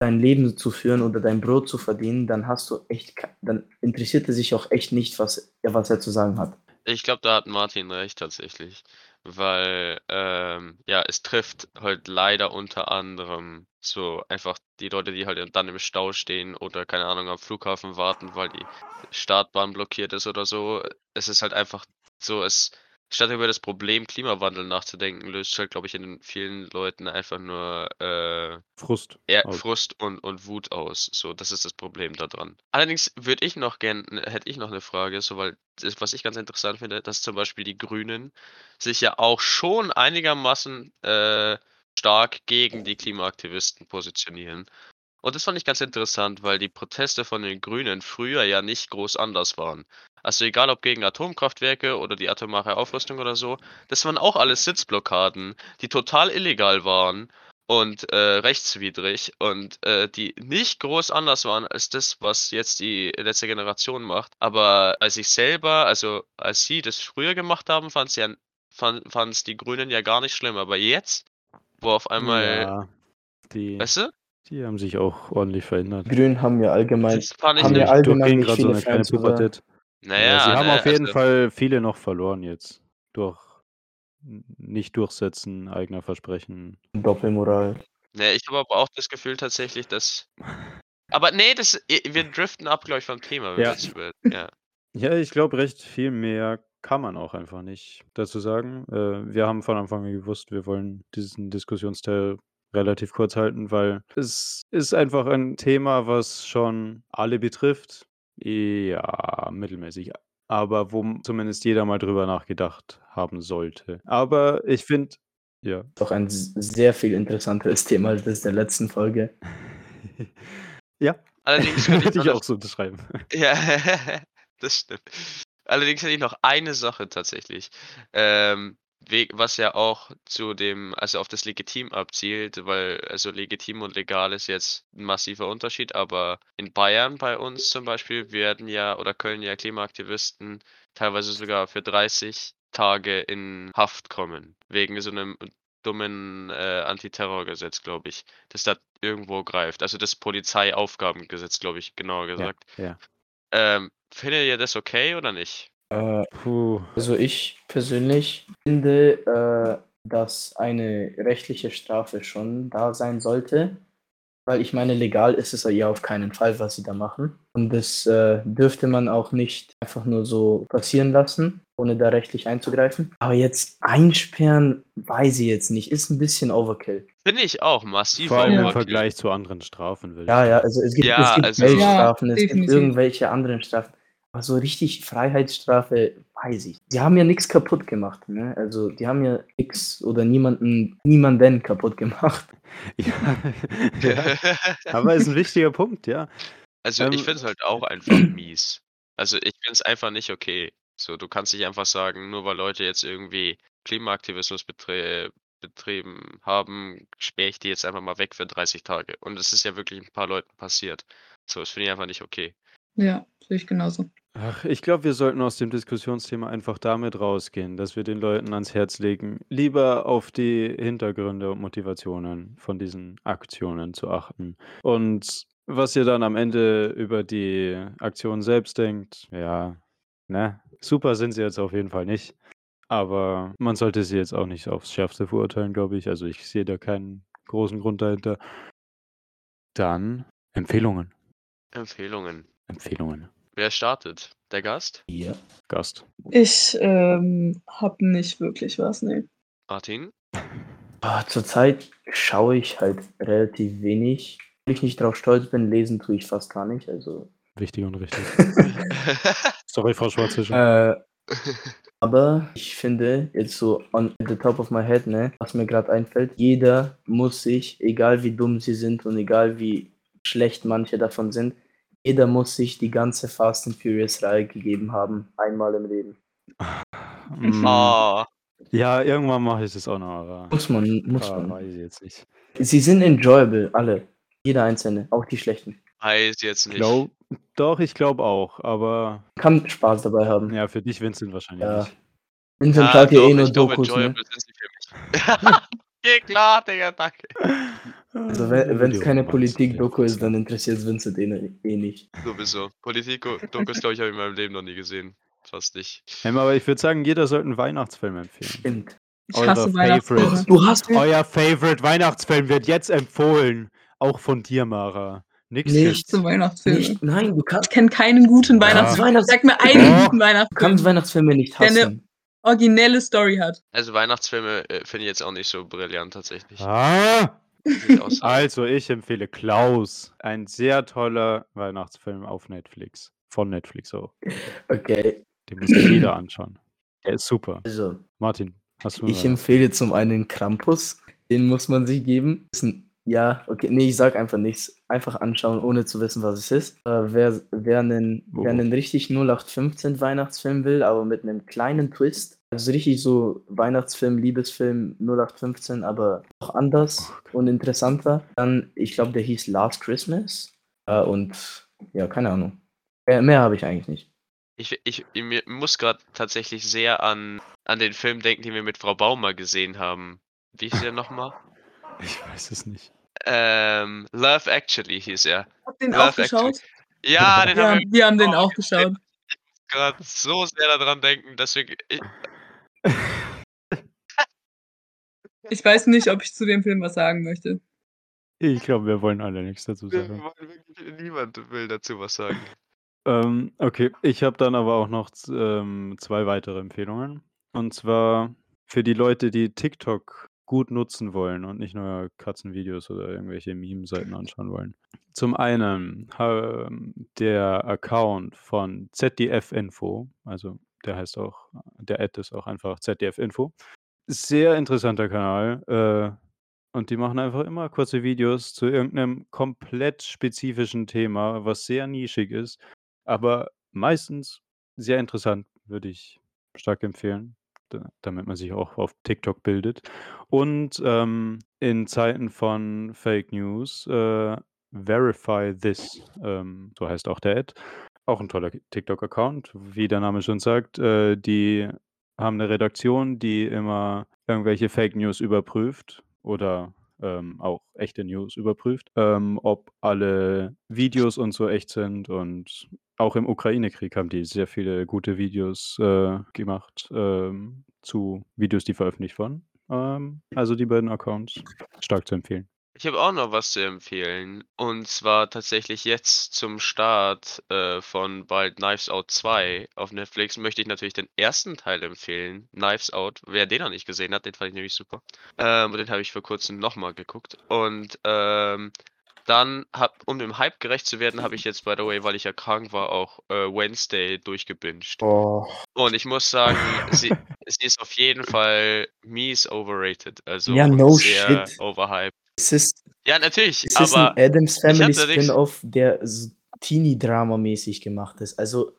dein Leben zu führen oder dein Brot zu verdienen, dann hast du echt, dann interessiert er sich auch echt nicht, was, was er zu sagen hat. ich glaube, da hat Martin recht tatsächlich. Weil, ähm, ja, es trifft halt leider unter anderem so einfach die Leute, die halt dann im Stau stehen oder keine Ahnung am Flughafen warten, weil die Startbahn blockiert ist oder so. Es ist halt einfach so, es statt über das Problem Klimawandel nachzudenken, löst halt, glaube ich, in vielen Leuten einfach nur äh, Frust. eher aus. Frust und, und Wut aus. So, das ist das Problem daran. Allerdings würde ich noch gern, hätte ich noch eine Frage, so weil das, was ich ganz interessant finde, dass zum Beispiel die Grünen sich ja auch schon einigermaßen äh, stark gegen die Klimaaktivisten positionieren. Und das fand ich ganz interessant, weil die Proteste von den Grünen früher ja nicht groß anders waren. Also egal ob gegen Atomkraftwerke oder die atomare Aufrüstung oder so, das waren auch alles Sitzblockaden, die total illegal waren und äh, rechtswidrig und äh, die nicht groß anders waren als das, was jetzt die letzte Generation macht. Aber als ich selber, also als sie das früher gemacht haben, fand es ja, fand, die Grünen ja gar nicht schlimm. Aber jetzt, wo auf einmal, Ja, die, weißt du, die haben sich auch ordentlich verändert. Die Grünen haben ja allgemein, das fand ich haben ja allgemein nicht gerade so viele eine kleine? Pubertät. naja, Ja, sie haben ne, auf jeden also, Fall viele noch verloren jetzt. Durch nicht durchsetzen eigener Versprechen. Doppelmoral. Ne, ich habe aber auch das Gefühl tatsächlich, dass. Aber nee, das, wir driften ab, glaube ich, vom Thema. wenn Ja. über, ja. Ja, ich glaube, recht viel mehr kann man auch einfach nicht dazu sagen. Äh, wir haben von Anfang an gewusst, wir wollen diesen Diskussionsteil relativ kurz halten, weil es ist einfach ein Thema, was schon alle betrifft. Ja, mittelmäßig. Aber wo zumindest jeder mal drüber nachgedacht haben sollte. Aber ich finde, ja. Doch ein sehr viel interessanteres Thema als das der letzten Folge. ja, Allerdings könnte ich würde ich eine auch so unterschreiben. Ja, das stimmt. Allerdings hätte ich noch eine Sache tatsächlich, ähm, was ja auch zu dem also auf das Legitim abzielt, weil also legitim und legal ist jetzt 'n massiver Unterschied, aber in Bayern bei uns zum Beispiel werden ja oder können ja Klimaaktivisten teilweise sogar für 30 Tage in Haft kommen, wegen so einem dummen, äh, Antiterrorgesetz, glaube ich, das da irgendwo greift. Also das Polizeiaufgabengesetz, glaube ich, genauer Ja, gesagt. ja. Ähm, findet ihr das okay oder nicht? Äh, Puh. also ich persönlich finde, äh, dass eine rechtliche Strafe schon da sein sollte. Weil ich meine, legal ist es ja auf keinen Fall, was sie da machen. Und das äh, dürfte man auch nicht einfach nur so passieren lassen, ohne da rechtlich einzugreifen. Aber jetzt einsperren, weiß ich jetzt nicht. Ist ein bisschen Overkill. Finde ich auch massiv Vor allem im. Vergleich zu anderen Strafen, würde ich Ja, ja, also es gibt, Ja, es gibt also- Geldstrafen, Ja, es gibt definitiv. irgendwelche anderen Strafen. Aber so richtig Freiheitsstrafe, weiß ich. Die haben ja nichts kaputt gemacht, ne? Also die haben ja nichts oder niemanden, niemanden kaputt gemacht. Ja, ja. Aber ist ein wichtiger Punkt, ja. Also ich Ähm, finde es halt auch einfach mies. Also ich finde es einfach nicht okay. So, du kannst nicht einfach sagen, nur weil Leute jetzt irgendwie Klimaaktivismus betre betrieben haben, sperre ich die jetzt einfach mal weg für 30 Tage. Und es ist ja wirklich ein paar Leuten passiert. So, das finde ich einfach nicht okay. Ja, sehe ich genauso. Ach, ich glaube, wir sollten aus dem Diskussionsthema einfach damit rausgehen, dass wir den Leuten ans Herz legen, lieber auf die Hintergründe und Motivationen von diesen Aktionen zu achten. Und was ihr dann am Ende über die Aktion selbst denkt, ja, ne, super sind sie jetzt auf jeden Fall nicht. Aber man sollte sie jetzt auch nicht aufs Schärfste verurteilen, glaube ich. Also ich sehe da keinen großen Grund dahinter. Dann Empfehlungen. Empfehlungen. Empfehlungen. Wer startet? Der Gast? Ja. Gast. Ich ähm, habe nicht wirklich was, nee. Martin? Ah, Zurzeit schaue ich halt relativ wenig. Wenn ich nicht drauf stolz bin, lesen tue ich fast gar nicht. Also, Wichtig und richtig. Sorry, Frau Schwarzischer. äh, aber ich finde, jetzt so on the top of my head, ne, was mir gerade einfällt, jeder muss sich, egal wie dumm sie sind und egal wie schlecht manche davon sind, jeder muss sich die ganze Fast and Furious Reihe gegeben haben, einmal im Leben. Oh, ja, irgendwann mache ich das auch noch, aber Muss man, muss ah, man. weiß ich jetzt nicht. Sie sind enjoyable, alle. Jeder einzelne, auch die schlechten. weiß jetzt nicht. Glaub, doch, ich glaube auch, aber Kann Spaß dabei haben. ja, für dich, Vincent, wahrscheinlich Ja. Vincent Ja, schaut ja doch, eh nur Dokus, ne? enjoyable sind sie für mich. Geh klar, Digga, danke. Also wenn es keine Politik-Doku ist, dann interessiert es Vincent eh, eh nicht. Sowieso. Politik-Dokus, glaube ich, habe ich in meinem Leben noch nie gesehen. Fast nicht. Ähm, aber ich würde sagen, jeder sollte einen Weihnachtsfilm empfehlen. Stimmt. Ich Eure hasse Weihnachtsfilme. Favorites. Du hast Euer Favorite Weihnachtsfilm wird jetzt empfohlen. Auch von dir, Mara. Nix Nicht. Ich jetzt. hasse Weihnachtsfilme. nicht. Nein, du kannst, Ich kenne keinen guten Ja. Weihnachtsfilm. Weihnachts Sag mir einen Doch. guten du kannst Weihnachtsfilm, Weihnachtsfilme nicht Der eine- hassen. originelle Story hat. Also Weihnachtsfilme äh, finde ich jetzt auch nicht so brillant tatsächlich. Ah! Ich. Also, ich empfehle Klaus. Ein sehr toller Weihnachtsfilm auf Netflix. Von Netflix auch. Okay, Den muss sich jeder anschauen. Der ist super. also Martin, hast du ich empfehle zum einen Krampus. Den muss man sich geben. Ist ein, ja, okay, nee, ich sag einfach nichts. Einfach anschauen, ohne zu wissen, was es ist. Äh, wer, wer, einen, Oh. wer einen richtig 0815 Weihnachtsfilm will, aber mit einem kleinen Twist, also richtig so Weihnachtsfilm, Liebesfilm 0815, aber noch anders Oh und interessanter, dann, ich glaube, der hieß Last Christmas. Äh, und ja, keine Ahnung. Mehr, mehr habe ich eigentlich nicht. Ich, ich, ich muss gerade tatsächlich sehr an, an den Film denken, den wir mit Frau Baumer gesehen haben. Wie hieß der nochmal? Ich weiß es nicht. Ähm, Love Actually hieß er. Habt ihr den Love auch geschaut? Ja, den Ja, haben wir wir haben den auch geschaut. gerade so sehr daran denken, deswegen. Ich, Ich weiß nicht, ob ich zu dem Film was sagen möchte. Ich glaube, wir wollen alle nichts dazu wir sagen. wollen wirklich, niemand will dazu was sagen. Ähm, okay, ich habe dann aber auch noch ähm, zwei weitere Empfehlungen. Und zwar für die Leute, die TikTok gut nutzen wollen und nicht nur Katzenvideos oder irgendwelche Meme-Seiten anschauen wollen. Zum einen der Account von ZDF Info, also der heißt auch, der Ad ist auch einfach ZDF Info. Sehr interessanter Kanal. Äh, und die machen einfach immer kurze Videos zu irgendeinem komplett spezifischen Thema, was sehr nischig ist. Aber meistens sehr interessant, würde ich stark empfehlen, da, damit man sich auch auf TikTok bildet. Und ähm, in Zeiten von Fake News, äh, Verify This, ähm, so heißt auch der Ad, auch ein toller TikTok-Account, wie der Name schon sagt. Äh, die haben eine Redaktion, die immer irgendwelche Fake News überprüft oder ähm, auch echte News überprüft, ähm, ob alle Videos und so echt sind. Und auch im Ukraine-Krieg haben die sehr viele gute Videos äh, gemacht ähm, zu Videos, die veröffentlicht wurden. Ähm, also die beiden Accounts stark zu empfehlen. Ich habe auch noch was zu empfehlen. Und zwar tatsächlich jetzt zum Start äh, von bald Knives Out 2 auf Netflix möchte ich natürlich den ersten Teil empfehlen. Knives Out. Wer den noch nicht gesehen hat, den fand ich nämlich super. Ähm, und den habe ich vor kurzem nochmal geguckt. Und ähm, Dann, hab, um dem Hype gerecht zu werden, habe ich jetzt, by the way, weil ich ja krank war, auch äh, Wednesday durchgebinged. Oh. Und ich muss sagen, sie, sie ist auf jeden Fall mies overrated. Also Ja, no sehr shit. overhyped. Es ist, Ja, natürlich, es ist ein Adams Family Spin-off, der so Teenie-Drama-mäßig gemacht ist. Also,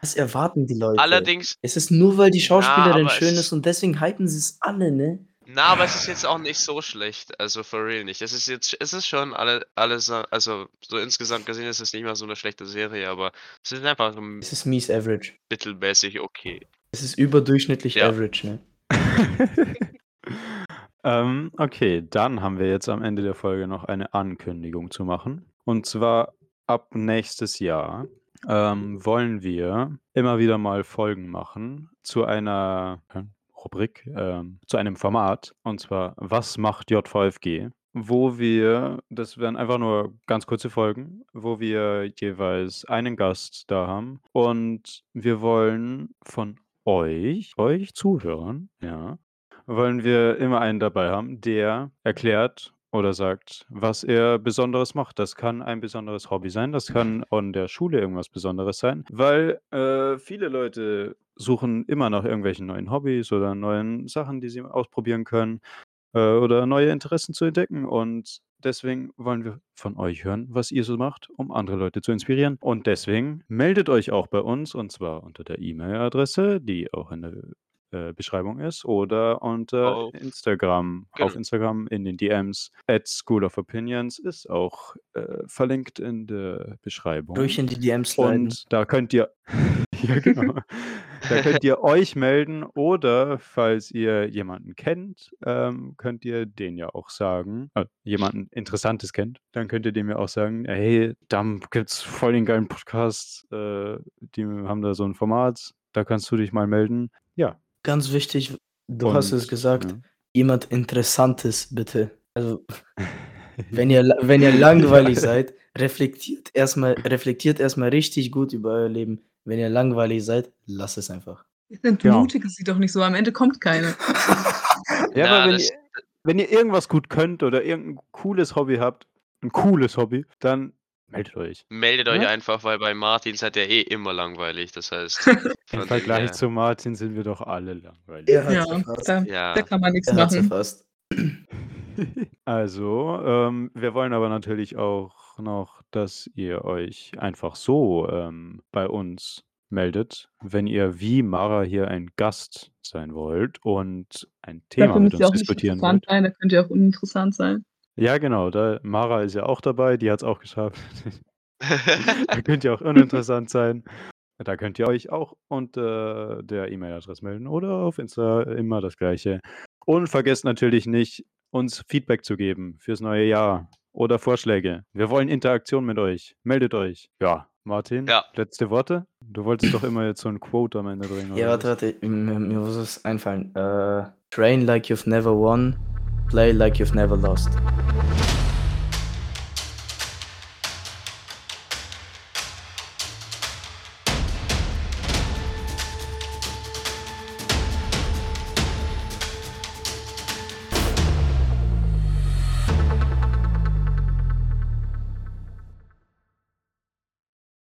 was erwarten die Leute? allerdings, Es ist nur, weil die Schauspielerin aber schön ist und deswegen hypen sie es alle, ne? na, aber es ist jetzt auch nicht so schlecht. Also for real nicht. Es ist jetzt, es ist schon alle, alles, also so insgesamt gesehen ist es nicht mal so eine schlechte Serie, aber es ist einfach ein Es ist mies average. mittelmäßig okay. Es ist überdurchschnittlich Ja. average, ne? ähm, okay, dann haben wir jetzt am Ende der Folge noch eine Ankündigung zu machen. Und zwar ab nächstes Jahr ähm, wollen wir immer wieder mal Folgen machen zu einer äh, Rubrik, ähm, zu einem Format. Und zwar, was macht JVFG? Wo wir, das werden einfach nur ganz kurze Folgen, wo wir jeweils einen Gast da haben. Und wir wollen von euch, euch Zuhörern, ja, wollen wir immer einen dabei haben, der erklärt oder sagt, was er Besonderes macht. Das kann ein besonderes Hobby sein, das kann an der Schule irgendwas Besonderes sein, weil äh, viele Leute suchen immer nach irgendwelchen neuen Hobbys oder neuen Sachen, die sie ausprobieren können äh, oder neue Interessen zu entdecken. Und deswegen wollen wir von euch hören, was ihr so macht, um andere Leute zu inspirieren. Und deswegen meldet euch auch bei uns und zwar unter der E-Mail-Adresse, die auch in der äh, Beschreibung ist, oder unter Auf- Instagram. Auf Genau. Instagram in den DMs. At School of Opinions ist auch äh, verlinkt in der Beschreibung. Ruhig in die DMs sliden. Und da könnt ihr, ja genau, da könnt ihr euch melden oder falls ihr jemanden kennt, ähm, könnt ihr den ja auch sagen, äh, jemanden Interessantes kennt, dann könnt ihr dem ja auch sagen, hey, da gibt's voll den geilen Podcast, äh, die haben da so ein Format, da kannst du dich mal melden. Ja. Ganz wichtig, du hast Und, es gesagt, ja. jemand Interessantes, bitte. Also, wenn ihr, wenn ihr langweilig seid, reflektiert erstmal, reflektiert erstmal richtig gut über euer Leben. Wenn ihr langweilig seid, lasst es einfach. Entmutige sie doch nicht so, am Ende kommt keine. Ja, Na, aber wenn ihr, wenn ihr irgendwas gut könnt oder irgendein cooles Hobby habt, ein cooles Hobby, dann meldet euch. Meldet euch Ja. einfach, weil bei Martin seid ihr eh immer langweilig. Das heißt, Im Vergleich her- zu Martin sind wir doch alle langweilig. Ja, da, Ja. da kann man nichts machen. Also, ähm, wir wollen aber natürlich auch noch, dass ihr euch einfach so ähm, bei uns meldet, wenn ihr wie Mara hier ein Gast sein wollt und ein Thema Dafür mit uns diskutieren wollt. sein, da könnt ihr auch uninteressant sein. Ja, genau, da Mara ist ja auch dabei, die hat es auch geschafft. da könnt ihr auch uninteressant sein. Da könnt ihr euch auch unter der E-Mail-Adresse melden oder auf Insta immer das gleiche. Und vergesst natürlich nicht, uns Feedback zu geben fürs neue Jahr oder Vorschläge. Wir wollen Interaktion mit euch. Meldet euch. Ja, Martin, Ja. letzte Worte? Du wolltest doch immer jetzt so ein Quote am Ende bringen. Ja, warte, warte, mir, mir muss es einfallen. Äh, train like you've never won, play like you've never lost.